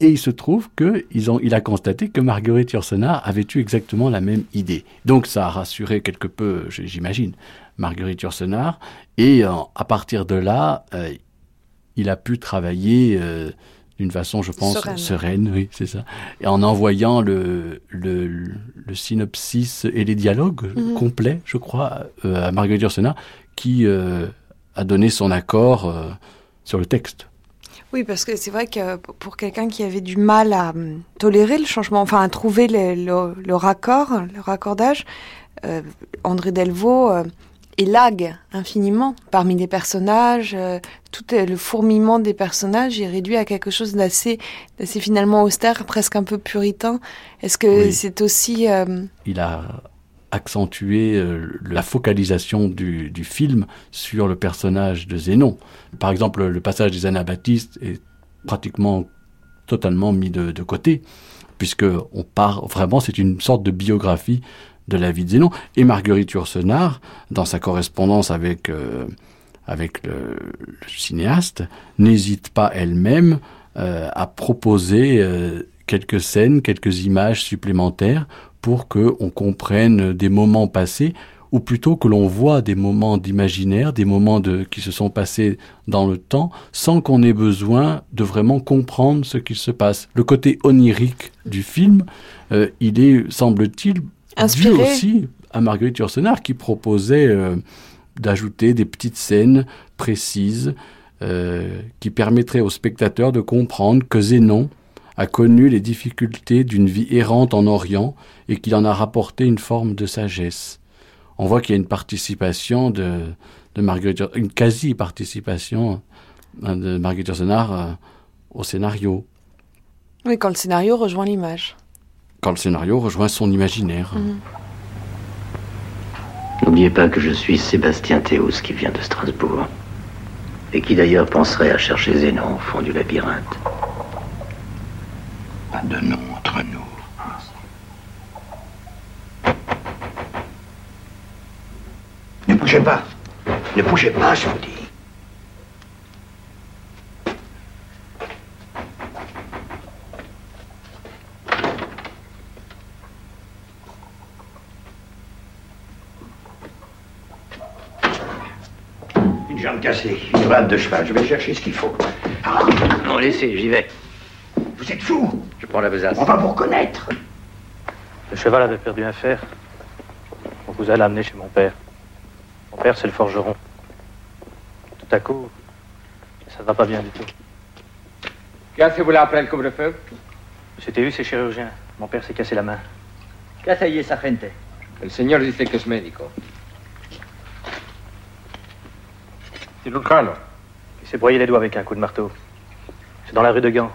Et il se trouve qu'il il a constaté que Marguerite Yourcenar avait eu exactement la même idée. Donc ça a rassuré quelque peu, j'imagine, Marguerite Yourcenar. Et euh, à partir de là, il a pu travailler euh, d'une façon, je pense, Sereine. sereine, oui, c'est ça. Et en envoyant le, le, le synopsis et les dialogues Mhm. complets, je crois, euh, à Marguerite Yourcenar, qui euh, a donné son accord sur le texte. Oui, parce que c'est vrai que pour quelqu'un qui avait du mal à hum, tolérer le changement, enfin à trouver le, le- le raccord, le raccordage, André Delvaux euh, élague infiniment parmi les personnages. euh, tout le fourmillement des personnages est réduit à quelque chose d'assez, d'assez finalement austère, presque un peu puritain. Est-ce que Oui. c'est aussi euh, il a accentué euh, la focalisation du, du film sur le personnage de Zénon. Par exemple, le passage des Anabaptistes est pratiquement totalement mis de, de côté, puisque on part vraiment, c'est une sorte de biographie de la vie de Zénon. Et Marguerite Yourcenar, dans sa correspondance avec euh, avec le, cinéaste, n'hésite pas elle-même euh, à proposer euh, quelques scènes, quelques images supplémentaires pour que on comprenne des moments passés ou plutôt que l'on voit des moments d'imaginaire, des moments de, qui se sont passés dans le temps, sans qu'on ait besoin de vraiment comprendre ce qu'il se passe. Le côté onirique du film, il est, semble-t-il, dû Inspiré. aussi à Marguerite Yourcenar qui proposait euh, d'ajouter des petites scènes précises euh, qui permettraient aux spectateurs de comprendre que Zénon a connu les difficultés d'une vie errante en Orient et qu'il en a rapporté une forme de sagesse. On voit qu'il y a une participation de, de Marguerite, une quasi-participation hein, de Marguerite Yourcenar euh, au scénario, oui quand le scénario rejoint l'image. Quand le scénario rejoint son imaginaire. N'oubliez pas que je suis Sébastien Théus qui vient de Strasbourg. Et qui d'ailleurs penserait à chercher Zénon au fond du labyrinthe. Pas de nom entre nous. Ne bougez pas. Ne bougez pas, je vous dis. Cassée, une rate de cheval. Je vais chercher ce qu'il faut. Ah. Non, laissez, j'y vais. Vous êtes fou Je prends la besace. On va vous reconnaître. Le cheval avait perdu un fer. On vous a l'amener chez mon père. Mon père, c'est le forgeron. Tout à coup, ça ne va pas bien du tout. Qu'est-ce que vous après le couvre-feu Monsieur Théus est chirurgien. Mon père s'est cassé la main. ¿Qué hace allí esa gente? El señor dice que es médico. Cirujano. Il s'est broyé les doigts avec un coup de marteau. C'est dans la rue de Gand.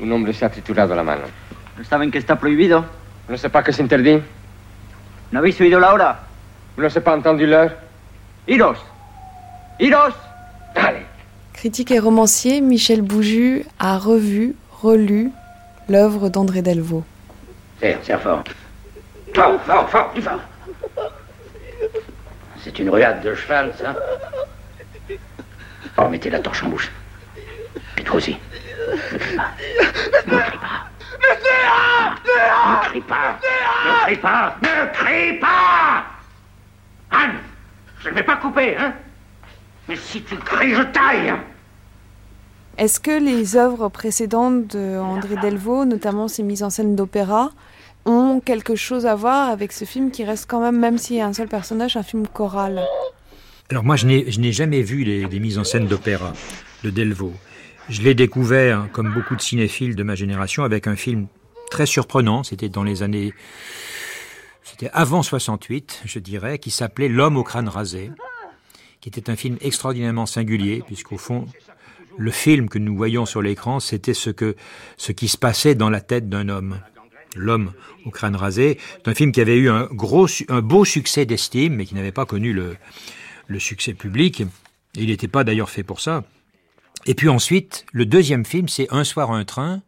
Un hombre se ha triturado la mano. ¿No saben que está prohibido? No sé pas que c'est interdit. ¿No habéis oído la hora? Vous n'avez pas entendu l'heure ¡Iros! ¡Iros! Allez Critique et romancier, Michel Bouju a revu, relu l'œuvre d'André Delvaux. Serre fort. Fort, fort, fort, plus fort. C'est une ruade de cheval, ça Oh, mettez la torche en bouche. Et toi aussi. Ne crie pas. Ne crie pas. Ne crie pas. Ne crie pas. Ne crie pas Anne, je ne vais pas couper, hein Mais si tu cries, je taille Est-ce que les œuvres précédentes d'André Delvaux, notamment ses mises en scène d'opéra, ont quelque chose à voir avec ce film qui reste quand même, même s'il y a un seul personnage, un film choral? Alors moi, je n'ai jamais vu les, mises en scène d'opéra de Delvaux. Je l'ai découvert, comme beaucoup de cinéphiles de ma génération, avec un film très surprenant, c'était dans les années... C'était avant 68, je dirais, qui s'appelait L'homme au crâne rasé, qui était un film extraordinairement singulier, puisqu'au fond, le film que nous voyons sur l'écran, c'était ce, que, ce qui se passait dans la tête d'un homme. L'homme au crâne rasé. C'est un film qui avait eu un, gros, un beau succès d'estime, mais qui n'avait pas connu le, le succès public. Il n'était pas d'ailleurs fait pour ça. Et puis ensuite, le deuxième film, c'est Un soir un train,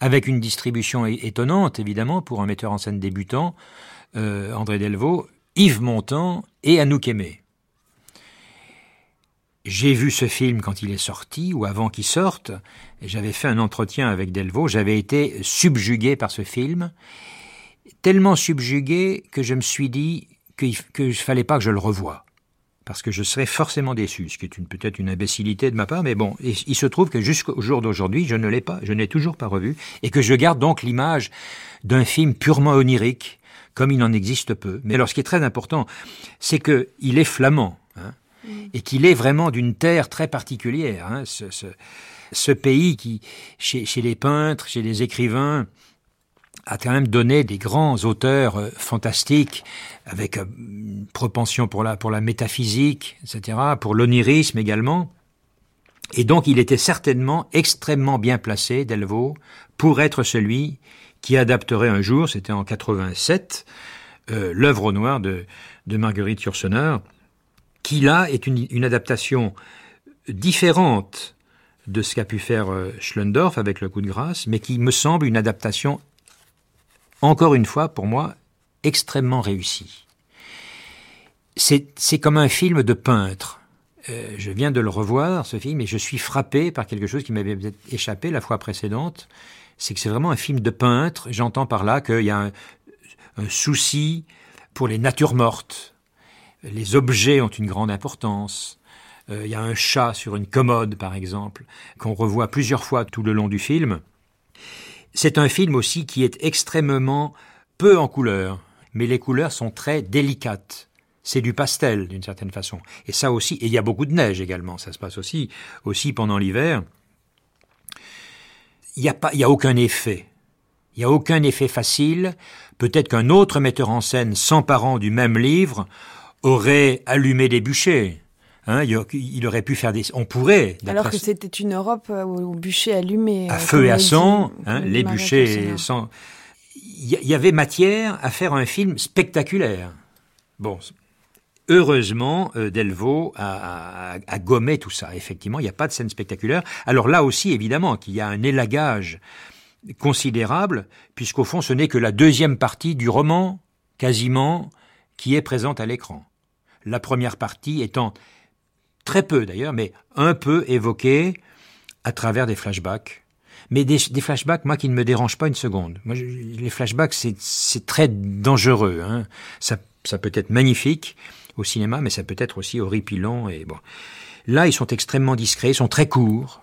avec une distribution étonnante, évidemment, pour un metteur en scène débutant, euh, André Delvaux, Yves Montand et Anouk Aimé. J'ai vu ce film quand il est sorti, ou avant qu'il sorte, j'avais fait un entretien avec Delvaux, j'avais été subjugué par ce film, tellement subjugué que je me suis dit qu'il ne fallait pas que je le revoie, parce que je serais forcément déçu, ce qui est peut-être une imbécilité de ma part, mais bon, il se trouve que jusqu'au jour d'aujourd'hui, je ne l'ai pas, je n'ai toujours pas revu, et que je garde donc l'image d'un film purement onirique, comme il en existe peu. Mais alors ce qui est très important, c'est qu'il est flamand, hein, et qu'il est vraiment d'une terre très particulière. Hein, ce, ce, ce, pays qui, chez, chez, les peintres, chez les écrivains, a quand même donné des grands auteurs euh, fantastiques, avec euh, une propension pour la, métaphysique, etc., pour l'onirisme également. Et donc il était certainement extrêmement bien placé, Delvaux, pour être celui qui adapterait un jour, c'était en 87, euh, l'œuvre au noir de, Marguerite Yourcenar, qui là est une, une, adaptation différente de ce qu'a pu faire Schlendorf avec le coup de grâce, mais qui me semble une adaptation, encore une fois, pour moi, extrêmement réussie. C'est comme un film de peintre. Euh, je viens de le revoir, ce film, et je suis frappé par quelque chose qui m'avait peut-être échappé la fois précédente. C'est que c'est vraiment un film de peintre. J'entends par là qu'il y a un, un souci pour les natures mortes, les objets ont une grande importance. Euh, il y a un chat sur une commode, par exemple, qu'on revoit plusieurs fois tout le long du film. C'est un film aussi qui est extrêmement peu en couleurs, mais les couleurs sont très délicates. C'est du pastel, d'une certaine façon. Et ça aussi, et il y a beaucoup de neige également, ça se passe aussi, aussi pendant l'hiver. Il n'y a, a aucun effet. Il n'y a aucun effet facile. Peut-être qu'un autre metteur en scène s'emparant du même livre aurait allumé des bûchers. Hein, il aurait pu faire des. On pourrait. Alors que c'était une Europe où bûchers allumés. À feu et à sang, hein, les bûchers sans. Il y avait matière à faire un film spectaculaire. Bon, heureusement, euh, Delvaux a, a, a, gommé tout ça. Effectivement, il n'y a pas de scène spectaculaire. Alors là aussi, évidemment, qu'il y a un élagage considérable, puisqu'au fond, ce n'est que la deuxième partie du roman, quasiment, qui est présente à l'écran. La première partie étant très peu d'ailleurs, mais un peu évoquée à travers des flashbacks. Mais des, flashbacks, moi, qui ne me dérangent pas une seconde. Moi, les flashbacks, c'est très dangereux. Hein. Ça, ça peut être magnifique, au cinéma, mais ça peut être aussi horripilant. Et bon, là, ils sont extrêmement discrets, ils sont très courts.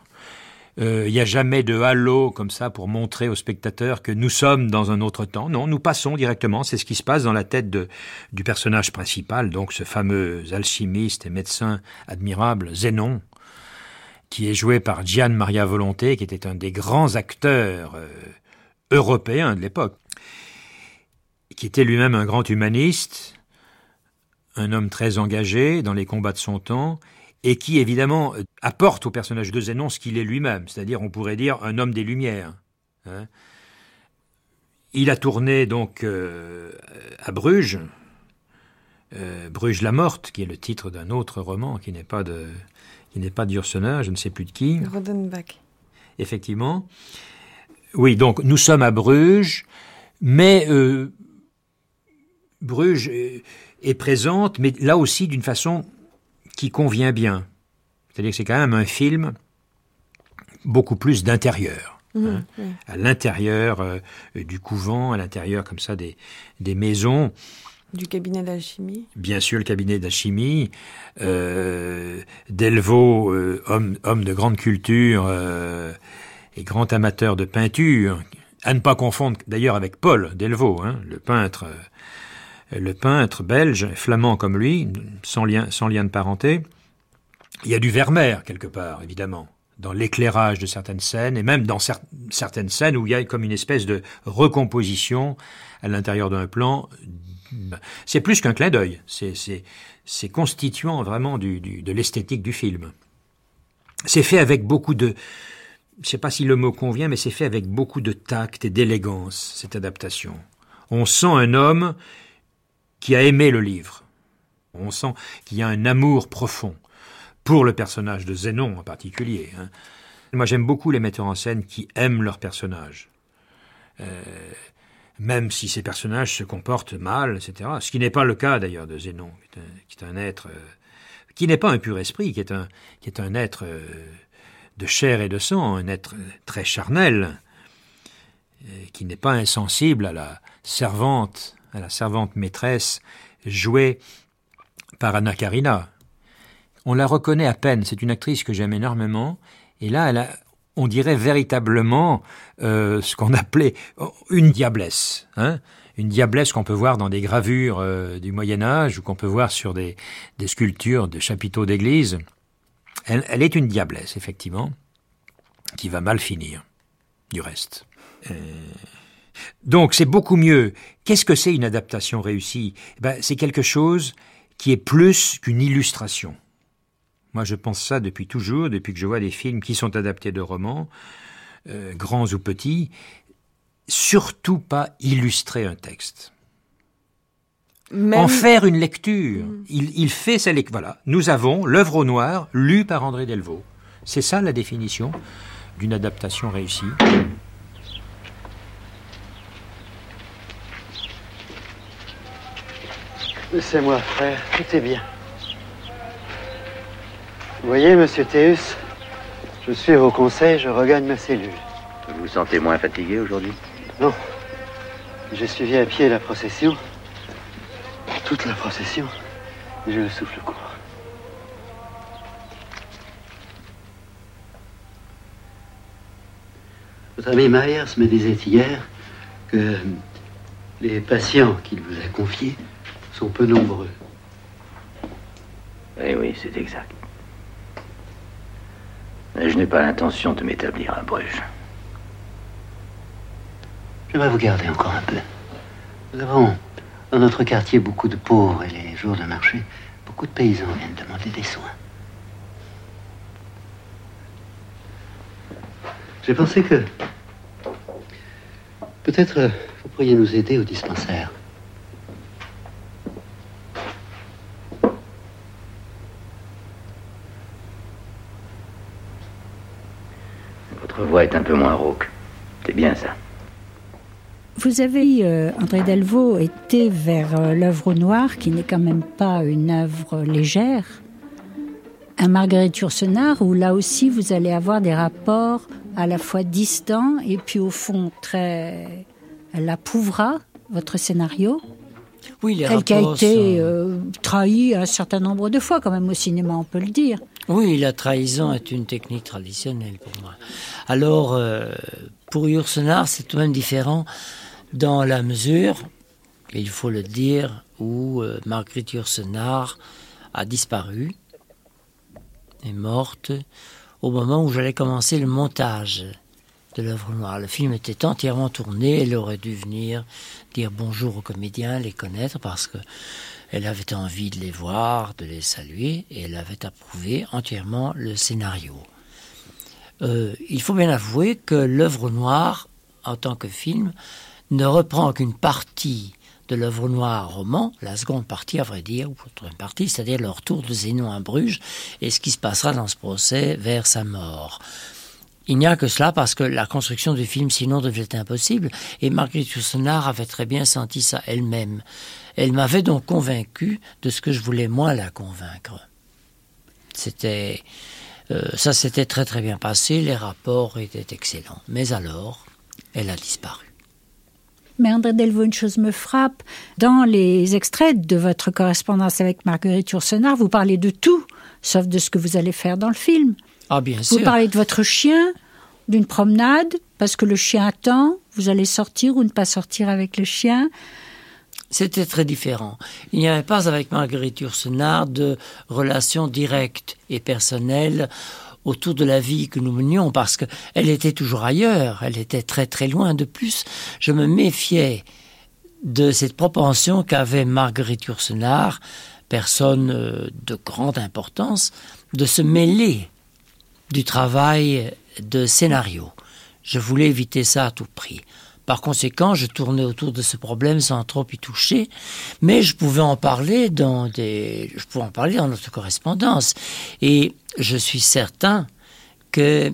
Euh, il n'y a jamais de halo comme ça pour montrer aux spectateurs que nous sommes dans un autre temps. Non, nous passons directement. C'est ce qui se passe dans la tête du personnage principal, donc ce fameux alchimiste et médecin admirable Zénon, qui est joué par Gian Maria Volonté, qui était un des grands acteurs euh, européens de l'époque, qui était lui-même un grand humaniste, un homme très engagé dans les combats de son temps, et qui évidemment apporte au personnage de Zénon ce qu'il est lui-même, c'est-à-dire on pourrait dire un homme des Lumières. Hein. Il a tourné donc euh, à Bruges, euh, Bruges la morte, qui est le titre d'un autre roman qui n'est pas de qui n'est pas je ne sais plus de qui. Rodenbach. Effectivement. Oui, donc nous sommes à Bruges, mais euh, Bruges est présente, mais là aussi d'une façon qui convient bien. C'est-à-dire que c'est quand même un film beaucoup plus d'intérieur. Mmh, hein. À l'intérieur euh, du couvent, à l'intérieur comme ça des, des maisons. Du cabinet d'alchimie. Bien sûr, le cabinet d'alchimie. Euh, Delvaux, euh, homme, homme de grande culture euh, et grand amateur de peinture. À ne pas confondre d'ailleurs avec Paul Delvaux, hein, le peintre, le peintre belge, flamand comme lui, sans lien, sans lien de parenté. Il y a du Vermeer quelque part, évidemment, dans l'éclairage de certaines scènes, et même dans cer certaines scènes où il y a comme une espèce de recomposition à l'intérieur d'un plan. C'est plus qu'un clin d'œil, c'est constituant vraiment de l'esthétique du film. C'est fait avec beaucoup de, je sais pas si le mot convient, mais c'est fait avec beaucoup de tact et d'élégance, cette adaptation. On sent un homme qui a aimé le livre. On sent qu'il y a un amour profond pour le personnage de Zénon en particulier. Hein. Moi, j'aime beaucoup les metteurs en scène qui aiment leurs personnages. Euh, même si ces personnages se comportent mal, etc. Ce qui n'est pas le cas d'ailleurs de Zénon, qui est un, être euh, qui n'est pas un pur esprit, qui est un, qui est un être euh, de chair et de sang, un être très charnel, qui n'est pas insensible à la servante, la servante maîtresse jouée par Anna Karina. On la reconnaît à peine, c'est une actrice que j'aime énormément, et là, elle on dirait véritablement euh, ce qu'on appelait une diablesse. Hein une diablesse qu'on peut voir dans des gravures euh, du Moyen Âge ou qu'on peut voir sur des, sculptures de chapiteaux d'église. Elle, elle, est une diablesse, effectivement, qui va mal finir, du reste. Euh... Donc c'est beaucoup mieux. Qu'est-ce que c'est une adaptation réussie? Ben, C'est quelque chose qui est plus qu'une illustration. Moi je pense ça depuis toujours, depuis que je vois des films qui sont adaptés de romans, euh, grands ou petits, surtout pas illustrer un texte. Même... En faire une lecture. Mmh. Il, il, fait sa lecture. Voilà. Nous avons l'œuvre au noir lue par André Delvaux. C'est ça la définition d'une adaptation réussie. Laissez-moi, frère, tout est bien. Vous voyez, monsieur Théus, je suis vos conseils, je regagne ma cellule. Vous vous sentez moins fatigué aujourd'hui? Non. J'ai suivi à pied la procession. Toute la procession. Et je le souffle court. Votre ami Myers me disait hier que les patients qu'il vous a confiés sont peu nombreux. Eh oui, c'est exact. Mais je n'ai pas l'intention de m'établir à Bruges. J'aimerais vous garder encore un peu. Nous avons dans notre quartier beaucoup de pauvres et les jours de marché, beaucoup de paysans viennent demander des soins. J'ai pensé que peut-être euh, vous pourriez nous aider au dispensaire. Votre voix est un peu moins rauque. C'est bien ça. Vous avez, euh, André Delvaux, été vers euh, l'œuvre au noir, qui n'est quand même pas une œuvre légère. Un Marguerite Yourcenar, où là aussi vous allez avoir des rapports à la fois distants et puis au fond très. Elle approuvera votre scénario. Oui, les Elle qui a rapports été sont- euh, trahie un certain nombre de fois quand même au cinéma, on peut le dire. Oui, la trahison est une technique traditionnelle pour moi. Alors, euh, pour Yourcenar, c'est tout de même différent dans la mesure, il faut le dire, où euh, Marguerite Yourcenar a disparu, est morte, au moment où j'allais commencer le montage de l'œuvre noire. Le film était entièrement tourné, elle aurait dû venir dire bonjour aux comédiens, les connaître, parce que elle avait envie de les voir, de les saluer, et elle avait approuvé entièrement le scénario. Euh, il faut bien avouer que l'œuvre noire, en tant que film, ne reprend qu'une partie de l'œuvre noire roman, la seconde partie, à vrai dire, ou la partie, c'est-à-dire le retour de Zénon à Bruges et ce qui se passera dans ce procès vers sa mort. Il n'y a que cela parce que la construction du film sinon devenait impossible et Marguerite Yourcenar avait très bien senti ça elle-même. Elle m'avait donc convaincu de ce que je voulais moi la convaincre. C'était euh, ça s'était très très bien passé, les rapports étaient excellents. Mais alors, elle a disparu. Mais André Delvaux, une chose me frappe. Dans les extraits de votre correspondance avec Marguerite Yourcenar, vous parlez de tout, sauf de ce que vous allez faire dans le film. Ah bien Vous parlez de votre chien, d'une promenade, parce que le chien attend, vous allez sortir ou ne pas sortir avec le chien? C'était très différent. Il n'y avait pas avec Marguerite Yourcenar de relation directe et personnelle autour de la vie que nous menions parce qu'elle était toujours ailleurs, elle était très très loin. De plus, je me méfiais de cette propension qu'avait Marguerite Yourcenar, personne euh, de grande importance, de se mêler du travail de scénario. Je voulais éviter ça à tout prix. Par conséquent, je tournais autour de ce problème sans trop y toucher, mais je pouvais en parler dans des, je pouvais en parler dans notre correspondance. Et je suis certain que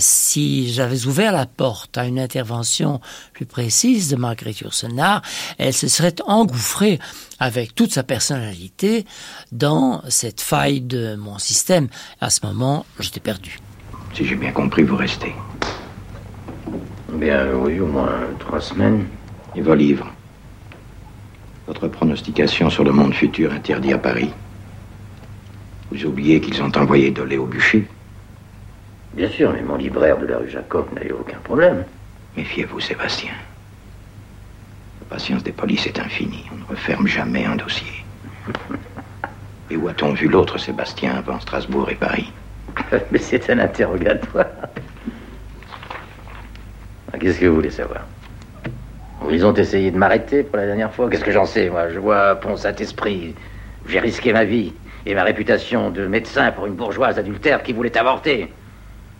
si j'avais ouvert la porte à une intervention plus précise de Marguerite Yourcenar, elle se serait engouffrée avec toute sa personnalité dans cette faille de mon système. À ce moment, j'étais perdu. Si j'ai bien compris, vous restez. Bien, oui, au moins trois semaines. Et vos livres Votre pronostication sur le monde futur interdit à Paris Vous oubliez qu'ils ont envoyé Dolé au bûcher Bien sûr, mais mon libraire de la rue Jacob n'a eu aucun problème. Méfiez-vous, Sébastien. La patience des polices est infinie. On ne referme jamais un dossier. Et où a-t-on vu l'autre Sébastien avant Strasbourg et Paris Mais c'est un interrogatoire. Qu'est-ce que vous voulez savoir Ils ont essayé de m'arrêter pour la dernière fois. Qu'est-ce que j'en sais, moi Je vois Pont Saint-Esprit. J'ai risqué ma vie et ma réputation de médecin pour une bourgeoise adultère qui voulait avorter.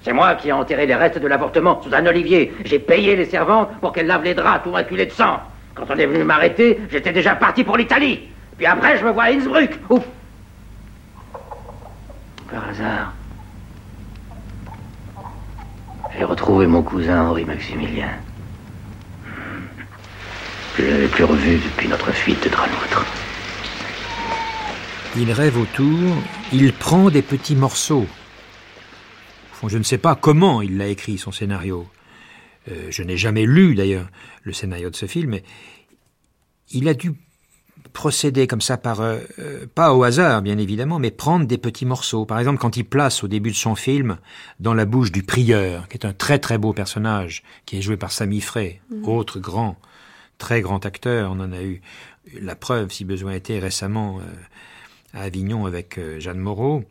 C'est moi qui ai enterré les restes de l'avortement sous un olivier. J'ai payé les servantes pour qu'elles lavent les draps tout maculés de sang. Quand on est venu m'arrêter, j'étais déjà parti pour l'Italie. Puis après, je me vois à Innsbruck. Ouf Par hasard, j'ai retrouvé mon cousin Henri Maximilien. Je n'avais plus revu depuis notre fuite de Dranoutre. Il rêve autour, il prend des petits morceaux. Fond, je ne sais pas comment il l'a écrit, son scénario. Euh, je n'ai jamais lu, d'ailleurs, le scénario de ce film, mais il a dû procéder comme ça par, euh, pas au hasard, bien évidemment, mais prendre des petits morceaux. Par exemple, quand il place au début de son film, dans la bouche du prieur, qui est un très très beau personnage, qui est joué par Sami Frey, Mhm. autre grand, très grand acteur, on en a eu la preuve, si besoin était, récemment euh, à Avignon avec Jeanne Moreau.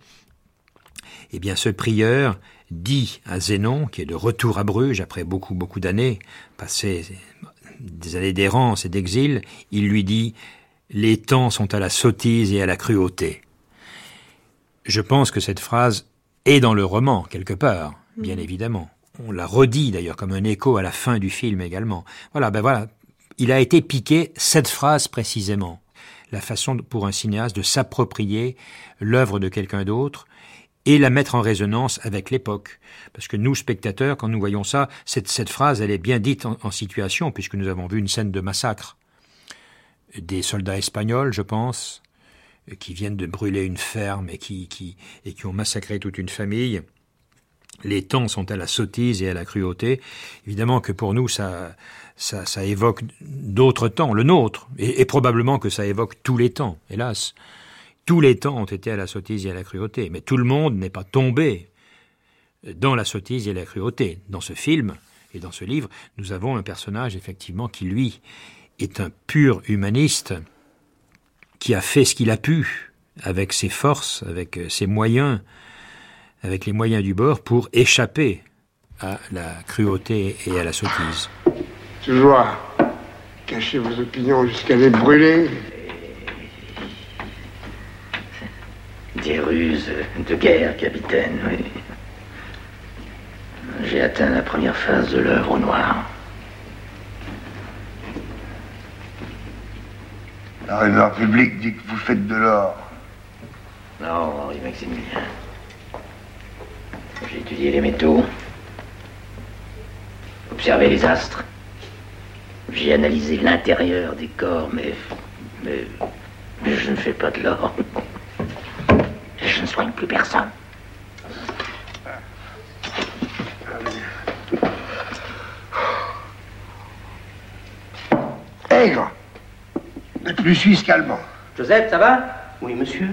Eh bien, ce prieur dit à Zénon, qui est de retour à Bruges après beaucoup, beaucoup d'années, passé des années d'errance et d'exil, il lui dit Les temps sont à la sottise et à la cruauté. Je pense que cette phrase est dans le roman, quelque part, bien Mhm. évidemment. On la redit d'ailleurs comme un écho à la fin du film également. Voilà, ben voilà. Il a été piqué cette phrase précisément. La façon pour un cinéaste de s'approprier l'œuvre de quelqu'un d'autre et la mettre en résonance avec l'époque. Parce que nous, spectateurs, quand nous voyons ça, cette, phrase, elle est bien dite en, situation, puisque nous avons vu une scène de massacre. Des soldats espagnols, je pense, qui viennent de brûler une ferme et qui, ont massacré toute une famille. les temps sont à la sottise et à la cruauté. Évidemment que pour nous, ça, ça, évoque d'autres temps, le nôtre, et, probablement que ça évoque tous les temps, hélas. Tous les temps ont été à la sottise et à la cruauté, mais tout le monde n'est pas tombé dans la sottise et la cruauté. Dans ce film et dans ce livre, nous avons un personnage effectivement qui, lui, est un pur humaniste, qui a fait ce qu'il a pu avec ses forces, avec ses moyens, avec les moyens du bord pour échapper à la cruauté et à la sottise. Toujours cacher vos opinions jusqu'à les brûler. Des ruses de guerre, capitaine, oui. J'ai atteint la première phase de l'œuvre noire. La rumeur publique dit que vous faites de l'or. Non, Henri Maximilien. J'ai étudié les métaux, observé les astres. J'ai analysé l'intérieur des corps, mais, mais, mais je ne fais pas de l'or. Je ne soigne plus personne. Aigre Mais plus suisse qu'allemand. Joseph, ça va? Oui, monsieur.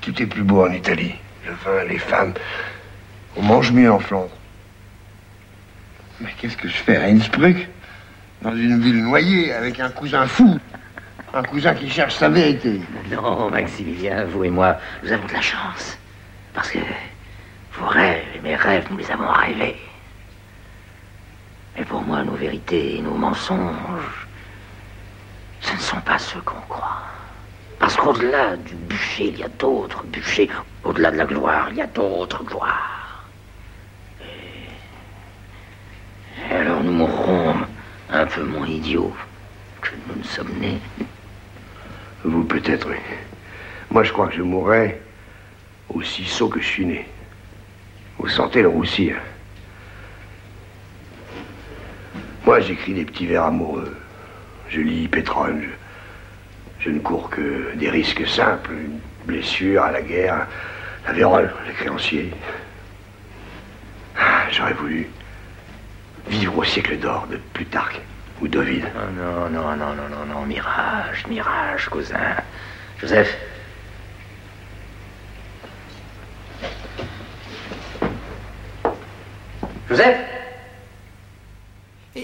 Tout est plus beau en Italie. Le vin, les femmes. On mange mieux en Flandre. Mais qu'est-ce que je fais à Innsbruck? Dans une ville noyée, avec un cousin fou. Un cousin qui cherche sa vérité. Non, Maximilien, vous et moi, nous avons de la chance. Parce que vos rêves et mes rêves, nous les avons rêvés. Mais pour moi, nos vérités et nos mensonges, ce ne sont pas ceux qu'on croit. Parce qu'au-delà du bûcher, il y a d'autres bûchers. Au-delà de la gloire, il y a d'autres gloires. Et... et alors nous mourrons un peu moins idiots que nous ne sommes nés. Vous peut-être, oui. Moi, je crois que je mourrai aussi sot que je suis né. Vous sentez le roussir. Moi, j'écris des petits vers amoureux. Je lis Pétrone. Je, je, ne cours que des risques simples. Une blessure à la guerre, la vérole, les créanciers. Ah, J'aurais voulu vivre au siècle d'or de Plutarque ou d'Ovide. Oh non, non, non, non, non, non, mirage, mirage, cousin. Joseph. Joseph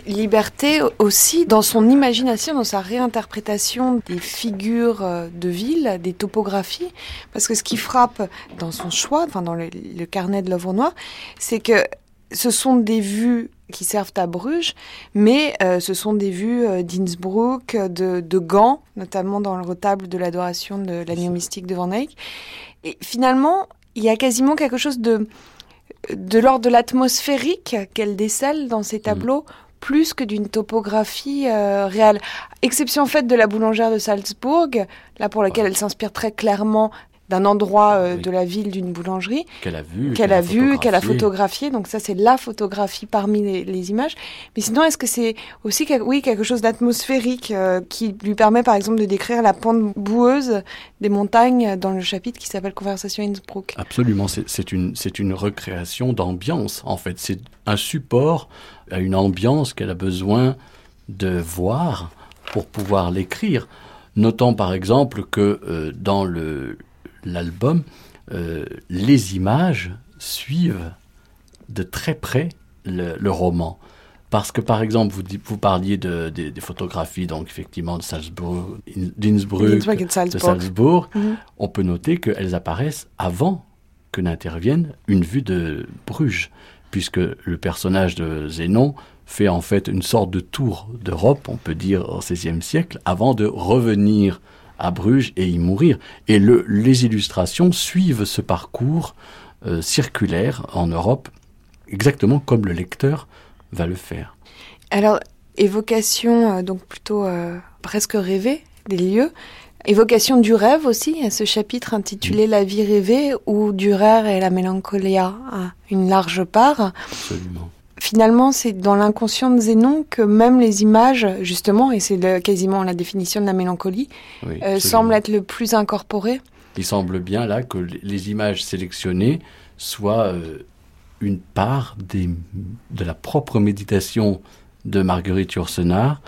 Liberté aussi dans son imagination, dans sa réinterprétation des figures de ville, des topographies, parce que ce qui frappe dans son choix, enfin dans le, le carnet de l'œuvre noire, c'est que ce sont des vues qui servent à Bruges, mais euh, ce sont des vues euh, d'Innsbruck, de, de Gand, notamment dans le retable de l'adoration de l'agneau mystique de Van Eyck. Et finalement, il y a quasiment quelque chose de, de l'ordre de l'atmosphérique qu'elle décèle dans ces tableaux. Mmh plus que d'une topographie euh, réelle. Exception faite de la boulangère de Salzbourg, là pour laquelle elle s'inspire très clairement d'un endroit euh, oui. de la ville d'une boulangerie qu'elle a vu, qu'elle a vu, qu'elle a photographié. Donc ça, c'est la photographie parmi les, les images. Mais sinon, est-ce que c'est aussi, oui, quelque chose d'atmosphérique euh, qui lui permet, par exemple, de décrire la pente boueuse des montagnes dans le chapitre qui s'appelle Conversation Innsbruck Absolument, c'est une, c'est une recréation d'ambiance. En fait, c'est un support à une ambiance qu'elle a besoin de voir pour pouvoir l'écrire. Notons par exemple que euh, dans le l'album, euh, les images suivent de très près le, le, roman. Parce que, par exemple, vous, vous parliez de, de, des photographies, donc effectivement, de Salzbourg, d'Innsbruck, de Salzbourg. Salzbourg. Mm -hmm. On peut noter qu'elles apparaissent avant que n'intervienne une vue de Bruges, puisque le personnage de Zénon fait en fait une sorte de tour d'Europe, on peut dire au XVIe siècle, avant de revenir à Bruges et y mourir. Et le, les illustrations suivent ce parcours euh, circulaire en Europe, exactement comme le lecteur va le faire. Alors, évocation euh, donc plutôt euh, presque rêvée des lieux. Évocation du rêve aussi, a ce chapitre intitulé mmh. La vie rêvée où Durer et la mélancolia a une large part. Absolument finalement, c'est dans l'inconscient de Zénon que même les images, justement, et c'est quasiment la définition de la mélancolie, oui, euh, semblent être le plus incorporées. Il semble bien là que les images sélectionnées soient euh, une part de la propre méditation de Marguerite Yourcenar,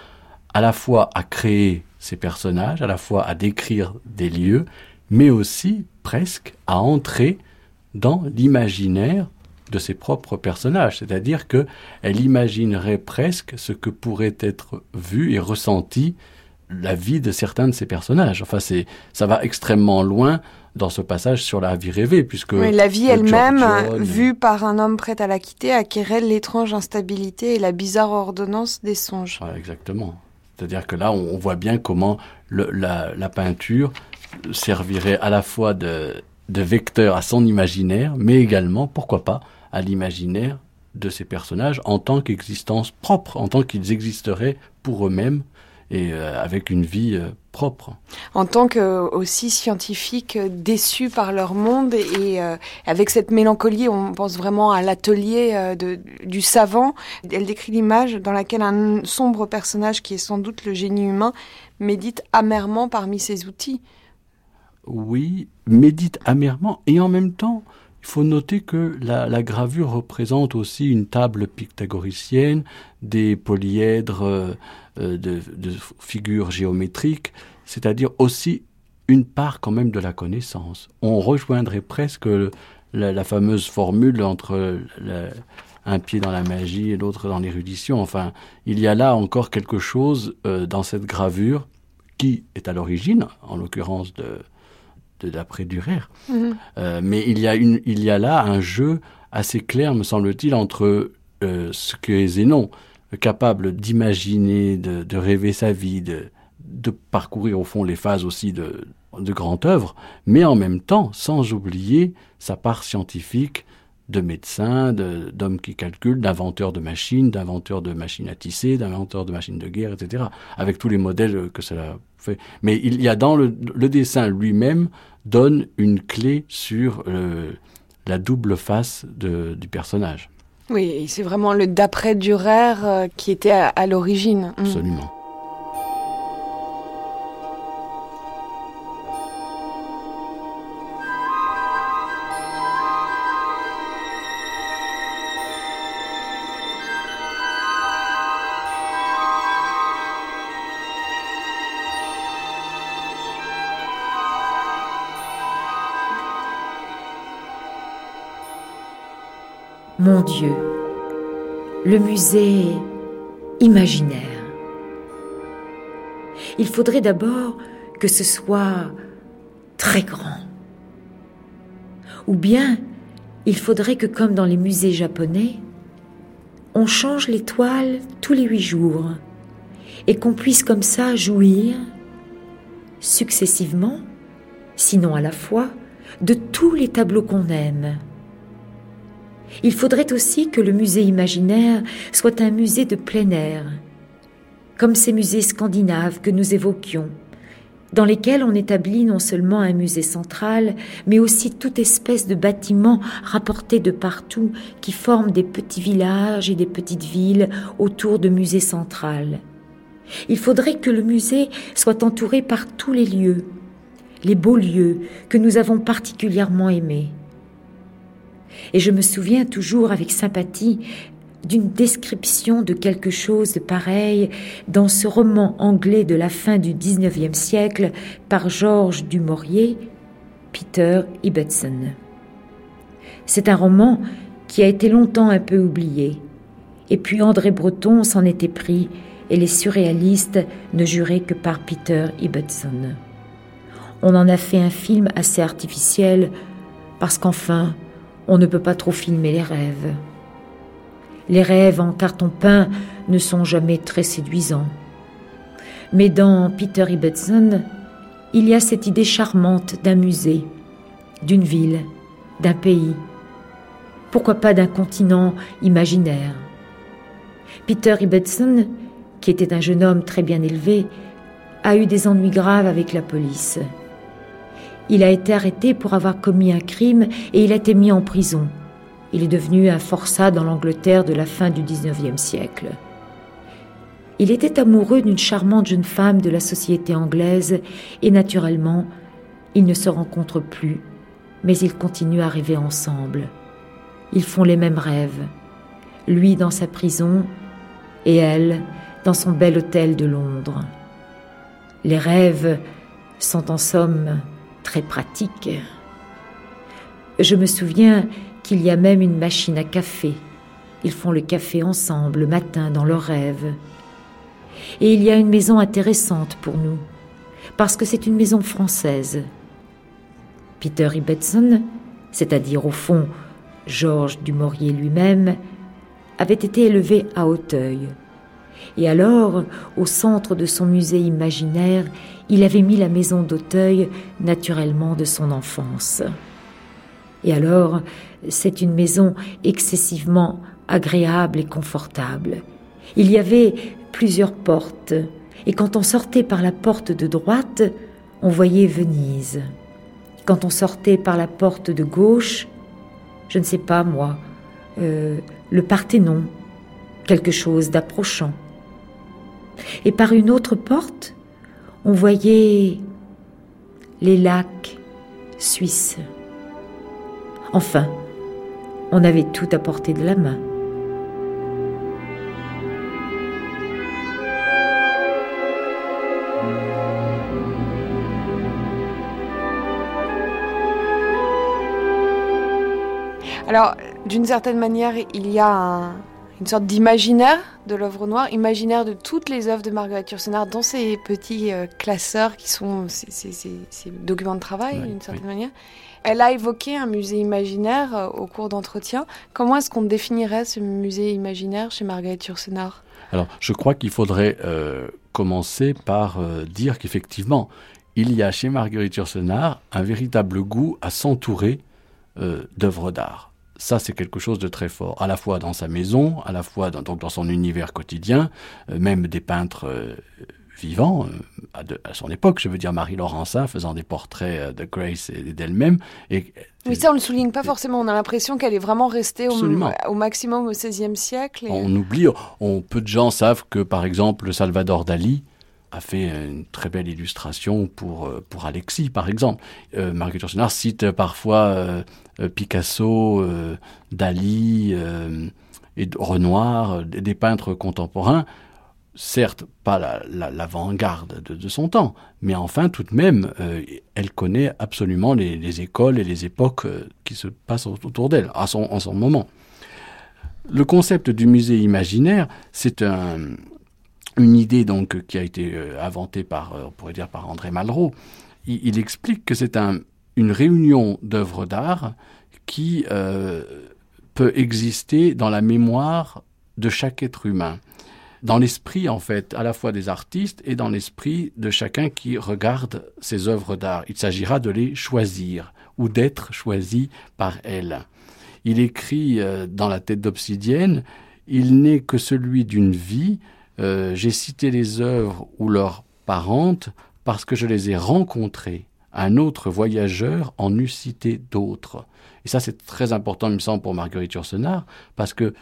à la fois à créer ces personnages, à la fois à décrire des lieux, mais aussi presque à entrer dans l'imaginaire de ses propres personnages, c'est-à-dire que elle imaginerait presque ce que pourrait être vu et ressenti la vie de certains de ces personnages. Enfin, c'est ça va extrêmement loin dans ce passage sur la vie rêvée, puisque la vie elle-même, vue par un homme prêt à la quitter, acquérait l'étrange instabilité et la bizarre ordonnance des songes. exactement. C'est-à-dire que là, on, voit bien comment la, la, peinture servirait à la fois de, de vecteur à son imaginaire, mais également, pourquoi pas, à l'imaginaire de ces personnages en tant qu'existence propre, en tant qu'ils existeraient pour eux-mêmes et euh, avec une vie euh, propre. En tant que aussi scientifique euh, déçu par leur monde et avec cette mélancolie, on pense vraiment à l'atelier du savant. Elle décrit l'image dans laquelle un sombre personnage qui est sans doute le génie humain médite amèrement parmi ses outils. Oui, médite amèrement et en même temps il faut noter que la, gravure représente aussi une table pythagoricienne, des polyèdres euh, euh, de, figures géométriques, c'est-à-dire aussi une part quand même de la connaissance. On rejoindrait presque la, fameuse formule entre un pied dans la magie et l'autre dans l'érudition. Enfin, il y a là encore quelque chose euh, dans cette gravure qui est à l'origine, en l'occurrence de, d'après Durer. Mhm. Euh, mais il y, a une, il y a là un jeu assez clair, me semble-t-il, entre euh, ce que est Zénon, capable d'imaginer, de, rêver sa vie, de, de, parcourir au fond les phases aussi de, de grande œuvre, mais en même temps, sans oublier sa part scientifique de médecin, d'homme qui calcule, d'inventeur de machines, d'inventeur de machines à tisser, d'inventeur de machines de guerre, etc. Avec tous les modèles que cela fait. Mais il y a dans le, le dessin lui-même donne une clé sur euh, la double face de, du personnage. Oui, c'est vraiment le d'après Durer euh, qui était à, l'origine. Mm. Absolument. Mon Dieu, le musée imaginaire. Il faudrait d'abord que ce soit très grand. Ou bien, il faudrait que, comme dans les musées japonais, on change l'étoile tous les huit jours et qu'on puisse comme ça jouir successivement, sinon à la fois, de tous les tableaux qu'on aime il faudrait aussi que le musée imaginaire soit un musée de plein air, comme ces musées scandinaves que nous évoquions, dans lesquels on établit non seulement un musée central, mais aussi toute espèce de bâtiments rapportés de partout qui forment des petits villages et des petites villes autour de musées centrales. Il faudrait que le musée soit entouré par tous les lieux, les beaux lieux que nous avons particulièrement aimés. Et je me souviens toujours avec sympathie d'une description de quelque chose de pareil dans ce roman anglais de la fin du XIXe siècle par Georges Dumaurier, Peter Ibbotson. C'est un roman qui a été longtemps un peu oublié. Et puis André Breton s'en était pris et les surréalistes ne juraient que par Peter Ibbotson. On en a fait un film assez artificiel parce qu'enfin, on ne peut pas trop filmer les rêves. Les rêves en carton peint ne sont jamais très séduisants. Mais dans Peter Ibbotson, il y a cette idée charmante d'un musée, d'une ville, d'un pays. Pourquoi pas d'un continent imaginaire? Peter Ibbotson, qui était un jeune homme très bien élevé, a eu des ennuis graves avec la police. Il a été arrêté pour avoir commis un crime et il a été mis en prison. Il est devenu un forçat dans l'Angleterre de la fin du XIXe siècle. Il était amoureux d'une charmante jeune femme de la société anglaise et naturellement, ils ne se rencontrent plus, mais ils continuent à rêver ensemble. Ils font les mêmes rêves. Lui dans sa prison et elle dans son bel hôtel de Londres. Les rêves sont en somme très pratiques. Je me souviens qu'il y a même une machine à café. Ils font le café ensemble le matin dans leurs rêves. Et il y a une maison intéressante pour nous, parce que c'est une maison française. Peter Ibbetson, c'est-à-dire au fond Georges Dumorier lui-même, avait été élevé à Hauteuil. Et alors, au centre de son musée imaginaire, il avait mis la maison d'Auteuil naturellement de son enfance. Et alors, c'est une maison excessivement agréable et confortable. Il y avait plusieurs portes, et quand on sortait par la porte de droite, on voyait Venise. Quand on sortait par la porte de gauche, je ne sais pas moi, euh, le Parthénon, quelque chose d'approchant. Et par une autre porte, on voyait les lacs suisses. Enfin, on avait tout à portée de la main. Alors, d'une certaine manière, il y a une sorte d'imaginaire de l'œuvre noire, imaginaire de toutes les œuvres de Marguerite Yourcenar dans ces petits euh, classeurs qui sont ces, documents de travail, d'une certaine manière. Elle a évoqué un musée imaginaire euh, au cours d'entretien. Comment est-ce qu'on définirait ce musée imaginaire chez Marguerite Yourcenar? Alors, je crois qu'il faudrait euh, commencer par dire qu'effectivement, il y a chez Marguerite Yourcenar un véritable goût à s'entourer d'œuvres d'art ça c'est quelque chose de très fort, à la fois dans sa maison, à la fois dans, donc dans son univers quotidien, euh, même des peintres euh, vivants euh, à, son époque, je veux dire Marie Laurencin faisant des portraits de Grace et d'elle-même. Et, oui, ça on ne le souligne pas forcément, on a l'impression qu'elle est vraiment restée au, au, maximum au XVIe siècle. On oublie, on, peu de gens savent que par exemple Salvador Dali, a fait une très belle illustration pour, pour Alexis, par exemple. Euh, Marguerite Yourcenar cite parfois euh, Picasso, euh, Dali euh, et Renoir, des peintres contemporains, certes pas l'avant-garde de, son temps, mais enfin tout de même, elle connaît absolument les, écoles et les époques qui se passent autour d'elle, à son, en son moment. Le concept du musée imaginaire, c'est une idée donc qui a été inventée par, on pourrait dire, par André Malraux. il explique que c'est un, une réunion d'œuvres d'art qui euh, peut exister dans la mémoire de chaque être humain, dans l'esprit en fait, à la fois des artistes et dans l'esprit de chacun qui regarde ces œuvres d'art. Il s'agira de les choisir ou d'être choisi par elles. Il écrit euh, dans la tête d'Obsidienne, il n'est que celui d'une vie, euh, j'ai cité les œuvres ou leurs parentes parce que je les ai rencontrées un autre voyageur en eût cité d'autres. Et ça, c'est très important, il me semble, pour Marguerite Yourcenar, parce que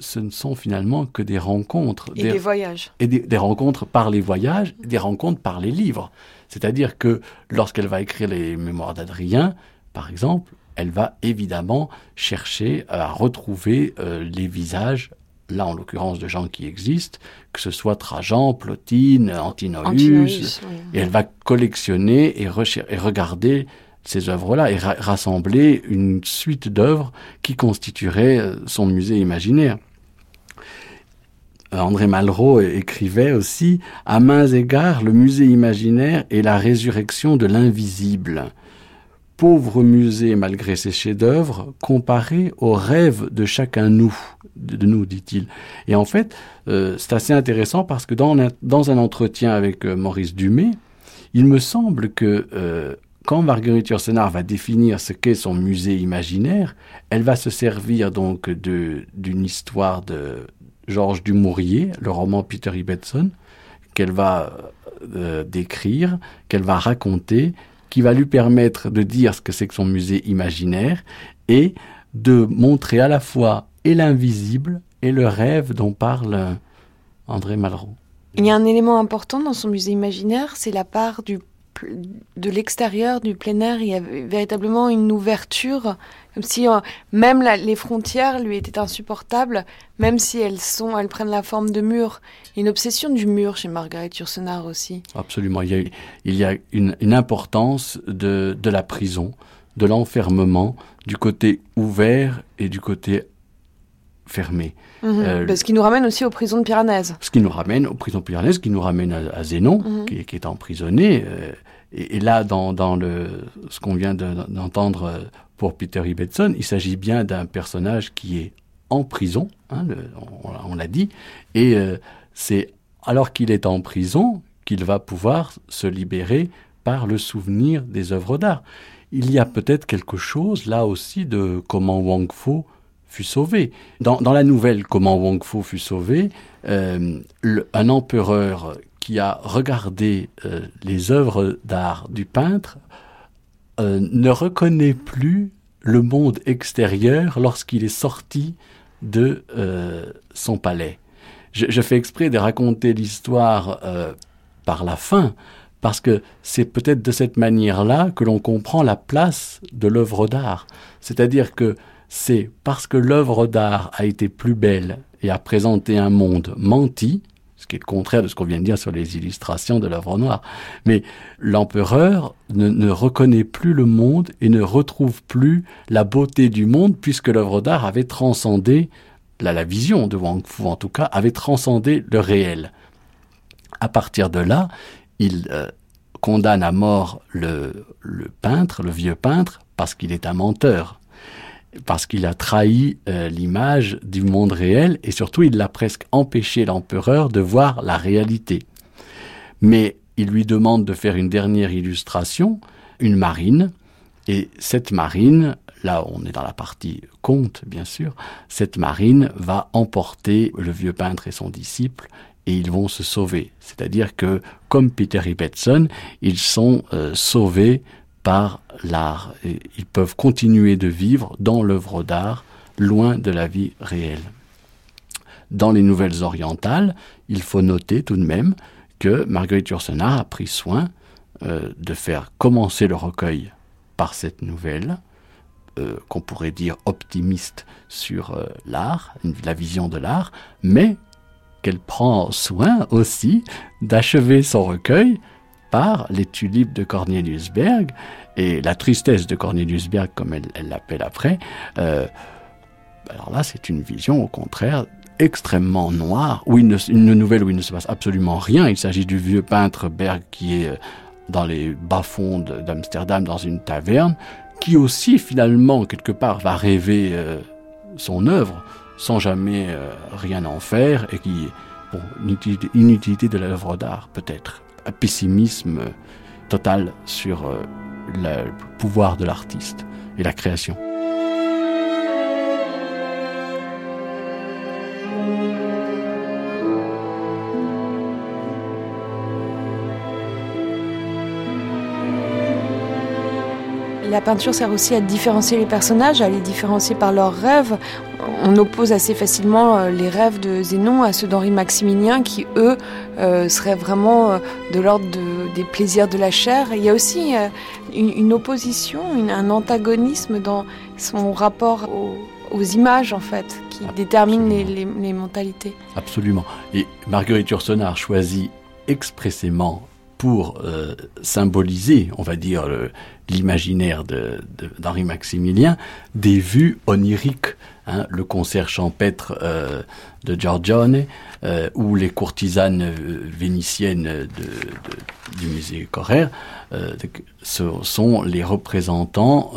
ce ne sont finalement que des rencontres. Et des, voyages. Et des, rencontres par les voyages, des rencontres par les livres. C'est-à-dire que lorsqu'elle va écrire les mémoires d'Adrien, par exemple, elle va évidemment chercher à retrouver euh, les visages là en l'occurrence de gens qui existent, que ce soit Trajan, Plotine, Antinoïus, et elle va collectionner et, et regarder ces œuvres-là et rassembler une suite d'œuvres qui constituerait euh, son musée imaginaire. André Malraux écrivait aussi À mains égards, le musée imaginaire est la résurrection de l'invisible pauvre musée malgré ses chefs-d'œuvre, comparé aux rêves de chacun nous, de nous, dit-il. Et en fait, euh, c'est assez intéressant parce que dans, dans un entretien avec euh, Maurice Dumay, il me semble que euh, quand Marguerite Yourcenar va définir ce qu'est son musée imaginaire, elle va se servir donc d'une histoire de Georges Dumouriez, le roman Peter Ibbetson, qu'elle va décrire, qu'elle va raconter qui va lui permettre de dire ce que c'est que son musée imaginaire et de montrer à la fois et l'invisible et le rêve dont parle André Malraux. Il y a un élément important dans son musée imaginaire, c'est la part du de l'extérieur, du plein air, il y avait véritablement une ouverture, comme si euh, même les frontières lui étaient insupportables, même si elles sont, elles prennent la forme de murs. Une obsession du mur chez Marguerite Yourcenar aussi. Absolument. Il y a, il y a une, une importance de, de la prison, de l'enfermement, du côté ouvert et du côté fermé. Mhm. Euh, ce qui nous ramène aussi aux prisons de Piranèse. Ce qui nous ramène aux prisons de Piranèse, ce qui nous ramène à, Zénon, mhm. qui, est emprisonné. Euh, et, là, dans, dans le, ce qu'on vient d'entendre pour Peter Ibbetson, il s'agit bien d'un personnage qui est en prison, hein, on, l'a dit, et c'est alors qu'il est en prison qu'il va pouvoir se libérer par le souvenir des œuvres d'art. Il y a peut-être quelque chose là aussi de comment Wang Fo fut sauvé. Dans, la nouvelle Comment Wong Fo fut sauvé, euh, un empereur qui a regardé euh, les œuvres d'art du peintre euh, ne reconnaît plus le monde extérieur lorsqu'il est sorti de son palais. Je, je, fais exprès de raconter l'histoire par la fin, parce que c'est peut-être de cette manière-là que l'on comprend la place de l'œuvre d'art. C'est-à-dire que c'est parce que l'œuvre d'art a été plus belle et a présenté un monde menti, ce qui est le contraire de ce qu'on vient de dire sur les illustrations de l'œuvre noire. Mais l'empereur ne, reconnaît plus le monde et ne retrouve plus la beauté du monde puisque l'œuvre d'art avait transcendé, la, vision de Wang Fu en tout cas, avait transcendé le réel. À partir de là, il euh, condamne à mort le peintre, le vieux peintre, parce qu'il est un menteur parce qu'il a trahi euh, l'image du monde réel et surtout il l'a presque empêché l'empereur de voir la réalité. Mais il lui demande de faire une dernière illustration, une marine, et cette marine, là on est dans la partie conte bien sûr, cette marine va emporter le vieux peintre et son disciple et ils vont se sauver. C'est-à-dire que, comme Peter Ibbetson, ils sont euh, sauvés par l'art. Et ils peuvent continuer de vivre dans l'œuvre d'art, loin de la vie réelle. Dans les nouvelles orientales, il faut noter tout de même que Marguerite Yourcenar a pris soin euh, de faire commencer le recueil par cette nouvelle, euh, qu'on pourrait dire optimiste sur euh, l'art, la vision de l'art, mais qu'elle prend soin aussi d'achever son recueil par les tulipes de Cornelius Berg et la tristesse de Cornelius Berg, comme elle l'appelle après. Euh, alors là, c'est une vision au contraire extrêmement noire, où une nouvelle où il ne se passe absolument rien. Il s'agit du vieux peintre Berg qui est euh, dans les bas-fonds d'Amsterdam, dans une taverne, qui aussi finalement, quelque part, va rêver euh, son œuvre sans jamais rien en faire, et qui, bon, inutilité de l'œuvre d'art peut-être un pessimisme total sur euh, le pouvoir de l'artiste et la création. La peinture sert aussi à différencier les personnages, à les différencier par leurs rêves. On oppose assez facilement euh, les rêves de Zénon à ceux d'Henri Maximilien qui, eux, euh, seraient vraiment euh, de l'ordre des plaisirs de la chair. Il y a aussi une, opposition, un antagonisme dans son rapport aux, images, en fait, qui déterminent les, mentalités. Absolument. Et Marguerite Yourcenar choisit expressément pour symboliser, on va dire, l'imaginaire d'Henri Maximilien, des vues oniriques. Hein, le concert champêtre euh, de Giorgione euh, ou les courtisanes euh, vénitiennes du musée Correr ce sont les représentants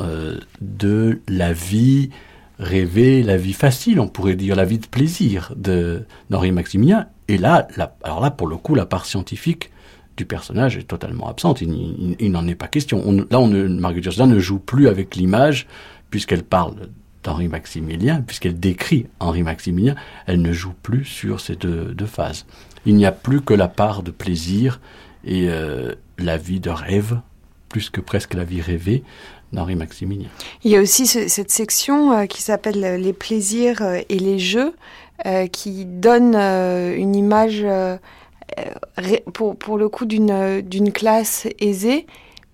de la vie rêvée, la vie facile, on pourrait dire la vie de plaisir de d'Henri Maximilien. Et là, pour le coup, la part scientifique du personnage est totalement absente. Il, n'en est pas question. là, on ne, Marguerite ne joue plus avec l'image, puisqu'elle parle d'Henri Maximilien, puisqu'elle décrit Henri Maximilien, elle ne joue plus sur ces deux, phases. Il n'y a plus que la part de plaisir et euh, la vie de rêve, plus que presque la vie rêvée d'Henri Maximilien. Il y a aussi cette section euh, qui s'appelle les plaisirs euh, et les jeux, qui donne une image pour, pour le coup d'une d'une classe aisée,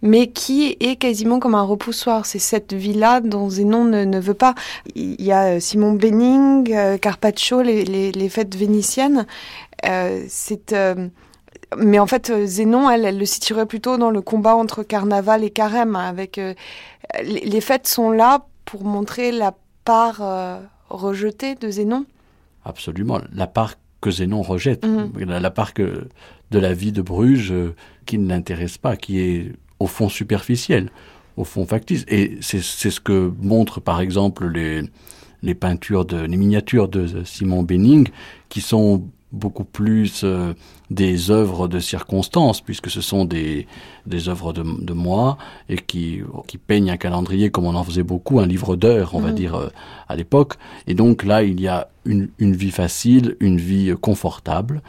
mais qui est quasiment comme un repoussoir. C'est cette vie-là dont Zénon ne, ne, veut pas. Il y a Simon Benning, Carpaccio, les, les, fêtes vénitiennes. Euh, c'est mais en fait, Zénon, elle, le situerait plutôt dans le combat entre carnaval et carême. Hein, avec les, fêtes sont là pour montrer la part euh, rejetée de Zénon. Absolument, la part que Zénon rejette, mmh. la, la, part que, de la vie de Bruges euh, qui ne l'intéresse pas, qui est au fond superficielle, au fond factice. Et c'est ce que montrent par exemple les, les peintures, de, les miniatures de Simon Benning, qui sont beaucoup plus euh, des œuvres de circonstances, puisque ce sont des, des œuvres de, de moi, et qui, qui peignent un calendrier comme on en faisait beaucoup, un livre d'heures, on mmh. va dire, euh, à l'époque. Et donc là, il y a une, une vie facile, une vie confortable,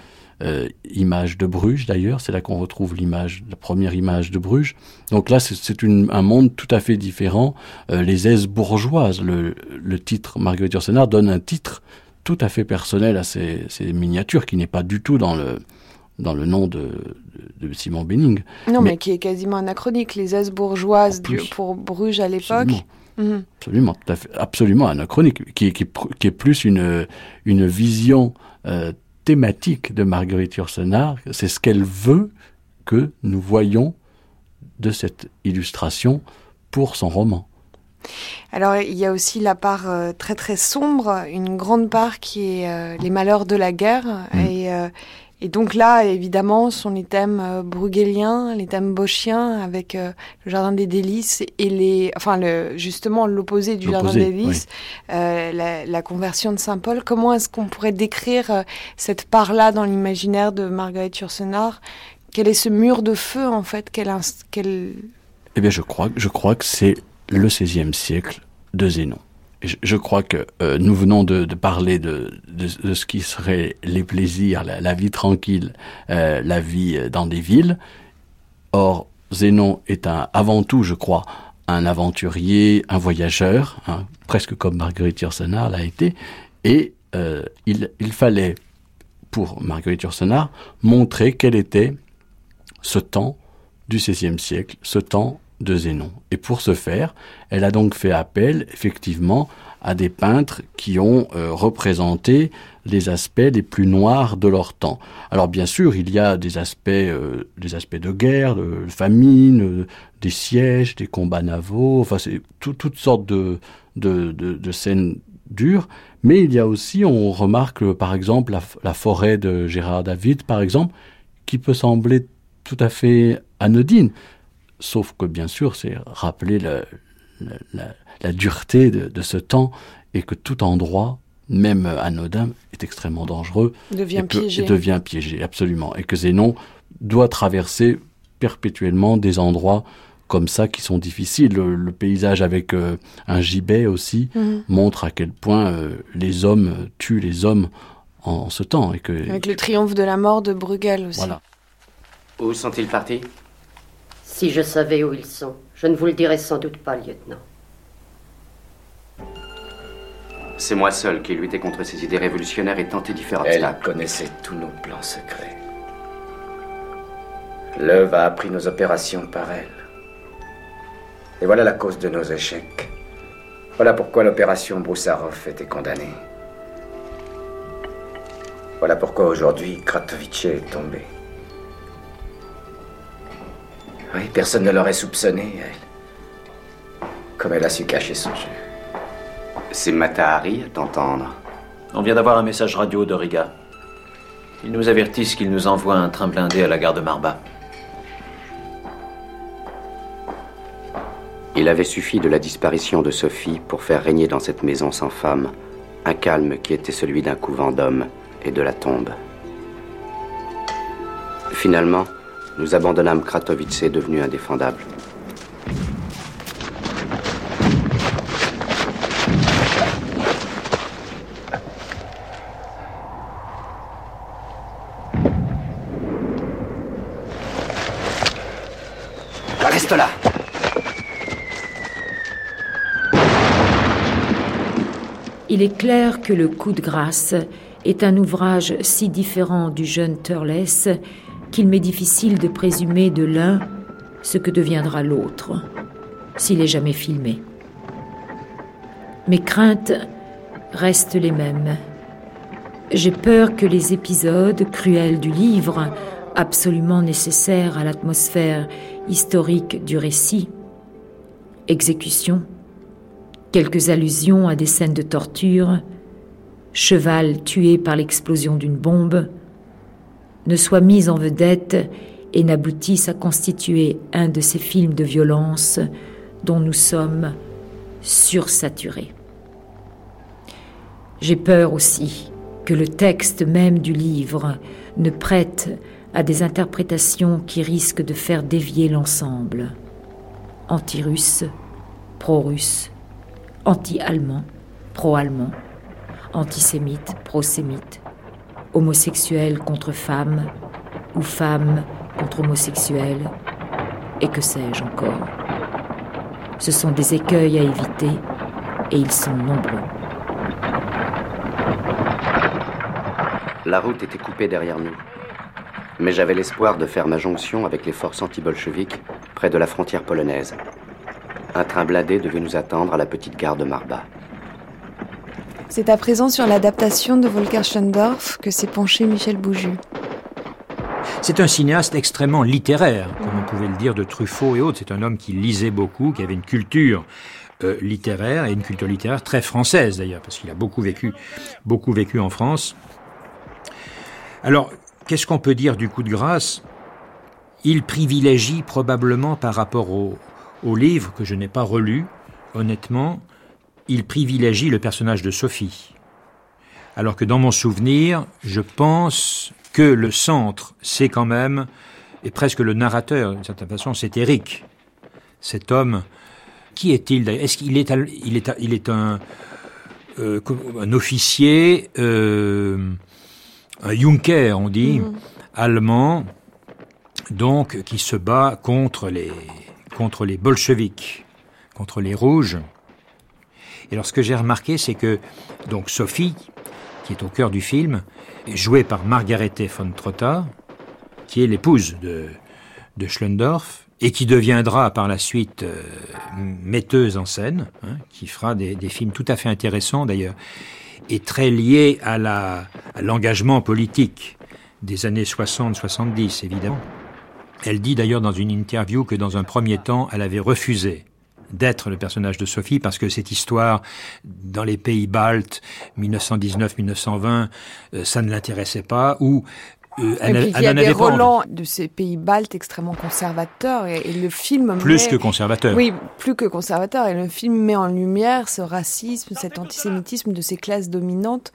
euh, image de Bruges d'ailleurs, c'est là qu'on retrouve l'image, la première image de Bruges. Donc là, c'est un monde tout à fait différent. Euh, les aises bourgeoises, le, le titre, Marguerite Yourcenar donne un titre tout à fait personnel à ces, ces miniatures qui n'est pas du tout dans le dans le nom de, de, de Simon Benning. Non, mais, mais, qui est quasiment anachronique. Les aises bourgeoises du, pour Bruges à l'époque. Absolument. Mmh. absolument, tout à fait, absolument anachronique, qui, qui, qui est plus une, une vision euh, thématique de Marguerite Yourcenar. C'est ce qu'elle veut que nous voyons de cette illustration pour son roman. Alors il y a aussi la part euh, très très sombre, une grande part qui est euh, les malheurs de la guerre. Mmh. Et, euh, et, donc là, évidemment, sont les thèmes bruegéliens, les thèmes bochiens, avec le jardin des délices et les, enfin le, justement l'opposé du jardin des délices, oui. la, la, conversion de Saint Paul. Comment est-ce qu'on pourrait décrire cette part-là dans l'imaginaire de Marguerite Yourcenar? Quel est ce mur de feu en fait? Qu'elle qu Eh bien, je crois, je crois que c'est le XVIe siècle de Zénon. Je, crois que euh, nous venons de, parler de, ce qui serait les plaisirs, la, vie tranquille, euh, la vie dans des villes. Or, Zénon est un, avant tout, je crois, un aventurier, un voyageur, hein, presque comme Marguerite Yourcenar l'a été, et euh, il, il fallait, pour Marguerite Yourcenar, montrer quel était ce temps du XVIe siècle, ce temps de Zénon. Et pour ce faire, elle a donc fait appel effectivement à des peintres qui ont euh, représenté les aspects les plus noirs de leur temps. Alors bien sûr, il y a des aspects, euh, des aspects de guerre, de famine, euh, des sièges, des combats navaux, enfin c'est tout, toutes sortes de, de, de, scènes dures. Mais il y a aussi, on remarque par exemple la forêt de Gérard David, par exemple, qui peut sembler tout à fait anodine sauf que bien sûr c'est rappeler la, la, la, la dureté de, de ce temps et que tout endroit même anodin est extrêmement dangereux devient et, piégé. et devient piégé absolument et que Zénon doit traverser perpétuellement des endroits comme ça qui sont difficiles le, le paysage avec euh, un gibet aussi mm -hmm. montre à quel point euh, les hommes tuent les hommes en, en ce temps et que avec le triomphe de la mort de Bruegel aussi voilà. où sont-ils partis? Si je savais où ils sont, je ne vous le dirais sans doute pas, lieutenant. C'est moi seul qui luttais contre ces idées révolutionnaires et faire obstacle. Elle connaissait tous nos plans secrets. L'œuvre a appris nos opérations par elle. Et voilà la cause de nos échecs. Voilà pourquoi l'opération Broussarov était condamnée. Voilà pourquoi aujourd'hui Kratovice est tombé. Oui, personne ne l'aurait soupçonné, elle. Comme elle a su cacher son jeu. C'est Matahari à t'entendre. On vient d'avoir un message radio de Riga. Ils nous avertissent qu'ils nous envoient un train blindé à la gare de Marba. Il avait suffi de la disparition de Sophie pour faire régner dans cette maison sans femme un calme qui était celui d'un couvent d'hommes et de la tombe. Finalement, nous abandonnâmes Kratovice devenu indéfendable. Reste là Il est clair que le coup de grâce est un ouvrage si différent du jeune Turles qu'il m'est difficile de présumer de l'un ce que deviendra l'autre, s'il est jamais filmé. Mes craintes restent les mêmes. J'ai peur que les épisodes cruels du livre, absolument nécessaires à l'atmosphère historique du récit, exécution, quelques allusions à des scènes de torture, cheval tué par l'explosion d'une bombe, ne soient mis en vedette et n'aboutissent à constituer un de ces films de violence dont nous sommes sursaturés. J'ai peur aussi que le texte même du livre ne prête à des interprétations qui risquent de faire dévier l'ensemble. Anti-russe, pro-russe, anti-allemand, pro-allemand, antisémite, pro-sémite, homosexuel contre femme ou femme contre homosexuel, et que sais-je encore. Ce sont des écueils à éviter, et ils sont nombreux. La route était coupée derrière nous. Mais j'avais l'espoir de faire ma jonction avec les forces anti-bolcheviques près de la frontière polonaise. Un train blindé devait nous attendre à la petite gare de Marba. C'est à présent sur l'adaptation de Volker Schlendorf que s'est penché Michel Bouju. C'est un cinéaste extrêmement littéraire, comme on pouvait le dire de Truffaut et autres. C'est un homme qui lisait beaucoup, qui avait une culture euh, littéraire et une culture littéraire très française d'ailleurs, parce qu'il a beaucoup vécu, beaucoup vécu en France. Alors, qu'est-ce qu'on peut dire du coup de grâce? Il privilégie probablement par rapport au, au livre que je n'ai pas relu, honnêtement, il privilégie le personnage de Sophie. Alors que dans mon souvenir, je pense que le centre, c'est quand même, et presque le narrateur, d'une certaine façon, c'est Eric. Cet homme, qui est-il Est-ce qu'il est, il est, il est un, euh, un officier, euh, un Junker, on dit, mm-hmm. allemand, donc qui se bat contre les, contre les bolcheviks, contre les rouges. Et alors ce que j'ai remarqué, c'est que donc Sophie, qui est au cœur du film, est jouée par Margarete von Trotta, qui est l'épouse de, de Schlendorf, et qui deviendra par la suite euh, metteuse en scène, hein, qui fera des, des, films tout à fait intéressants d'ailleurs, et très liés à l'engagement politique des années 60-70 évidemment. Elle dit d'ailleurs dans une interview que dans un premier temps, elle avait refusé d'être le personnage de Sophie parce que cette histoire dans les pays baltes 1919-1920 euh, ça ne l'intéressait pas ou euh, elle, et puis, il y a des relents de ces pays baltes extrêmement conservateurs et, et le film plus que conservateur oui plus que conservateur et le film met en lumière ce racisme cet antisémitisme de ces classes dominantes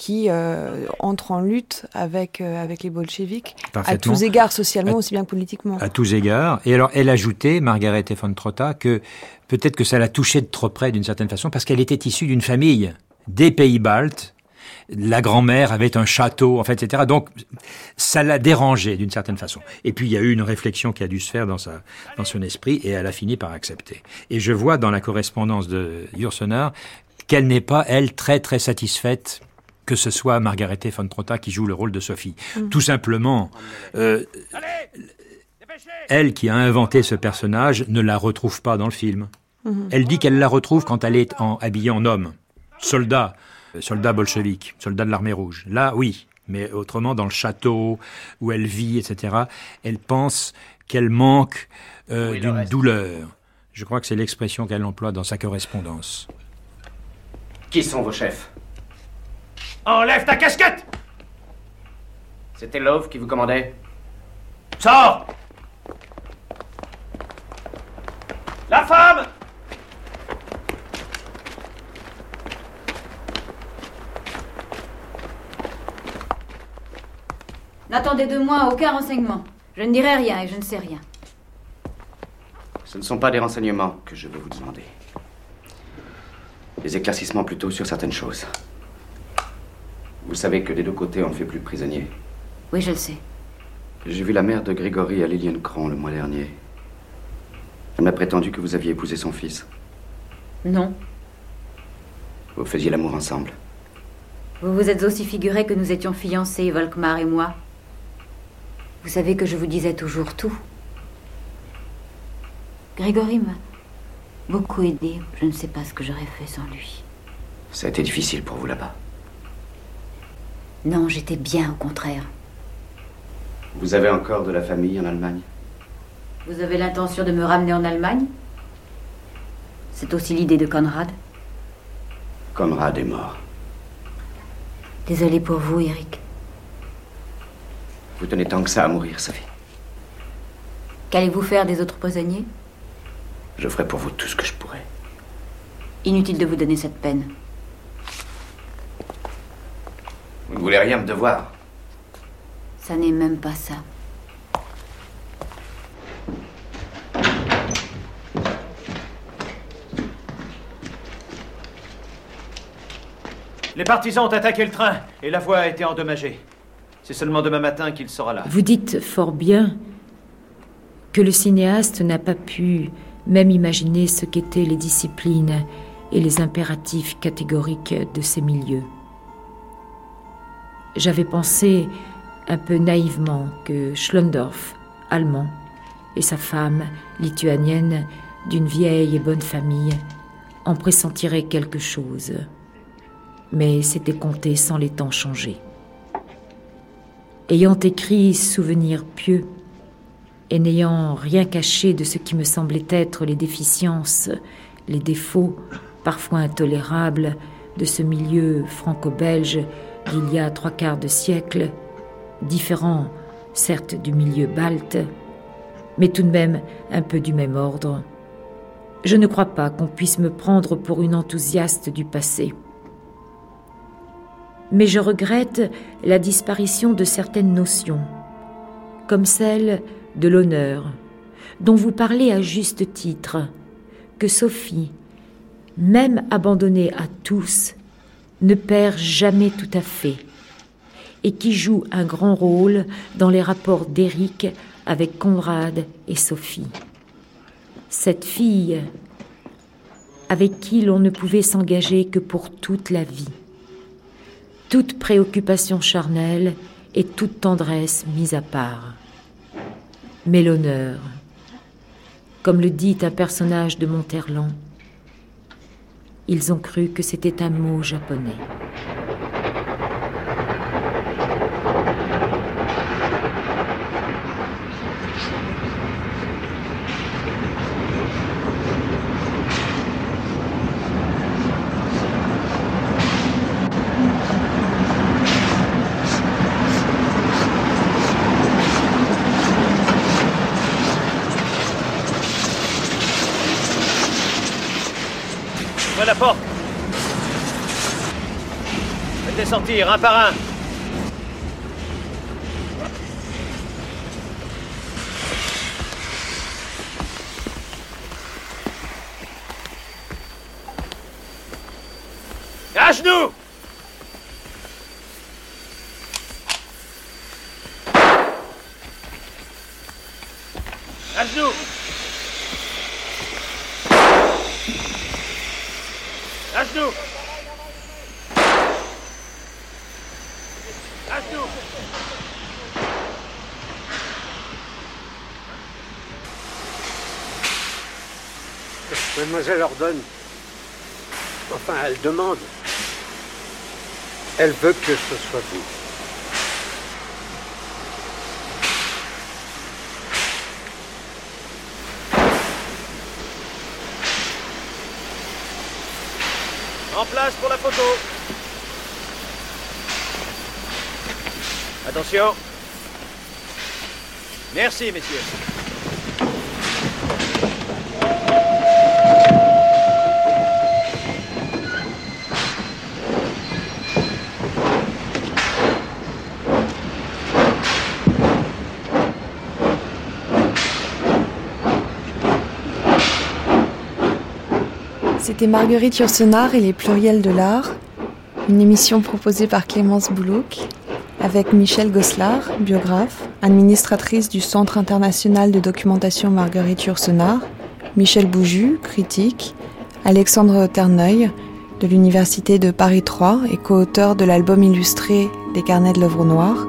qui euh, entre en lutte avec, euh, avec les bolcheviks, à tous égards, socialement aussi bien que politiquement. À tous égards. Et alors, elle ajoutait, Margaret von Trotta, que peut-être que ça l'a touchée de trop près d'une certaine façon, parce qu'elle était issue d'une famille des pays baltes, la grand-mère avait un château, en fait, etc. Donc, ça l'a dérangée d'une certaine façon. Et puis, il y a eu une réflexion qui a dû se faire dans, sa, dans son esprit, et elle a fini par accepter. Et je vois dans la correspondance de Yursenar qu'elle n'est pas, elle, très, très satisfaite que ce soit Margarete von Trotta qui joue le rôle de Sophie. Mm. Tout simplement, euh, elle qui a inventé ce personnage ne la retrouve pas dans le film. Mm-hmm. Elle dit qu'elle la retrouve quand elle est en, habillée en homme, soldat, soldat bolchevique, soldat de l'armée rouge. Là, oui, mais autrement dans le château où elle vit, etc. Elle pense qu'elle manque euh, d'une douleur. Je crois que c'est l'expression qu'elle emploie dans sa correspondance. Qui sont vos chefs? Enlève ta casquette C'était Love qui vous commandait Sors La femme N'attendez de moi aucun renseignement. Je ne dirai rien et je ne sais rien. Ce ne sont pas des renseignements que je veux vous demander. Des éclaircissements plutôt sur certaines choses. Vous savez que des deux côtés, on ne fait plus de prisonniers. Oui, je le sais. J'ai vu la mère de Grégory à Liliencron le mois dernier. Elle m'a prétendu que vous aviez épousé son fils. Non. Vous faisiez l'amour ensemble. Vous vous êtes aussi figuré que nous étions fiancés, Volkmar et moi. Vous savez que je vous disais toujours tout. Grégory m'a beaucoup aidé. Je ne sais pas ce que j'aurais fait sans lui. Ça a été difficile pour vous là-bas. Non, j'étais bien au contraire. Vous avez encore de la famille en Allemagne? Vous avez l'intention de me ramener en Allemagne? C'est aussi l'idée de Conrad Conrad est mort. Désolé pour vous, Eric. Vous tenez tant que ça à mourir, Sophie. Qu'allez-vous faire des autres prisonniers? Je ferai pour vous tout ce que je pourrai. Inutile de vous donner cette peine. Vous ne voulez rien me devoir? Ça n'est même pas ça. Les partisans ont attaqué le train et la voie a été endommagée. C'est seulement demain matin qu'il sera là. Vous dites fort bien que le cinéaste n'a pas pu même imaginer ce qu'étaient les disciplines et les impératifs catégoriques de ces milieux. J'avais pensé un peu naïvement que Schlondorf, allemand, et sa femme, lituanienne, d'une vieille et bonne famille, en pressentiraient quelque chose. Mais c'était compté sans les temps changer. Ayant écrit Souvenirs pieux, et n'ayant rien caché de ce qui me semblait être les déficiences, les défauts, parfois intolérables, de ce milieu franco-belge d'il y a trois quarts de siècle, différent certes du milieu balte, mais tout de même un peu du même ordre. Je ne crois pas qu'on puisse me prendre pour une enthousiaste du passé. Mais je regrette la disparition de certaines notions, comme celle de l'honneur, dont vous parlez à juste titre, que Sophie, même abandonnée à tous, ne perd jamais tout à fait, et qui joue un grand rôle dans les rapports d'Éric avec Conrad et Sophie. Cette fille avec qui l'on ne pouvait s'engager que pour toute la vie. Toute préoccupation charnelle et toute tendresse mise à part. Mais l'honneur, comme le dit un personnage de Monterland, ils ont cru que c'était un mot japonais. La porte. Faites-les sortir, un par un. À genoux À genoux À genoux À genoux Mademoiselle ordonne. Enfin, elle demande. Elle veut que ce soit vous. En place pour la photo. Attention. Merci, messieurs. C'était Marguerite Yourcenar et les pluriels de l'art, une émission proposée par Clémence Boulouk, avec Michel Gosselard, biographe, administratrice du Centre international de documentation Marguerite Yourcenar, Michel Bouju, critique, Alexandre Terneuil, de l'Université de Paris 3 et co-auteur de l'album illustré des carnets de l'œuvre noire.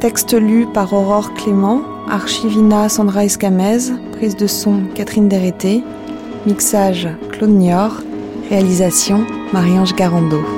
Texte lu par Aurore Clément, archivina Sandra Escamez, prise de son Catherine Dérété, mixage Claude Niort, réalisation Marie-Ange Garando.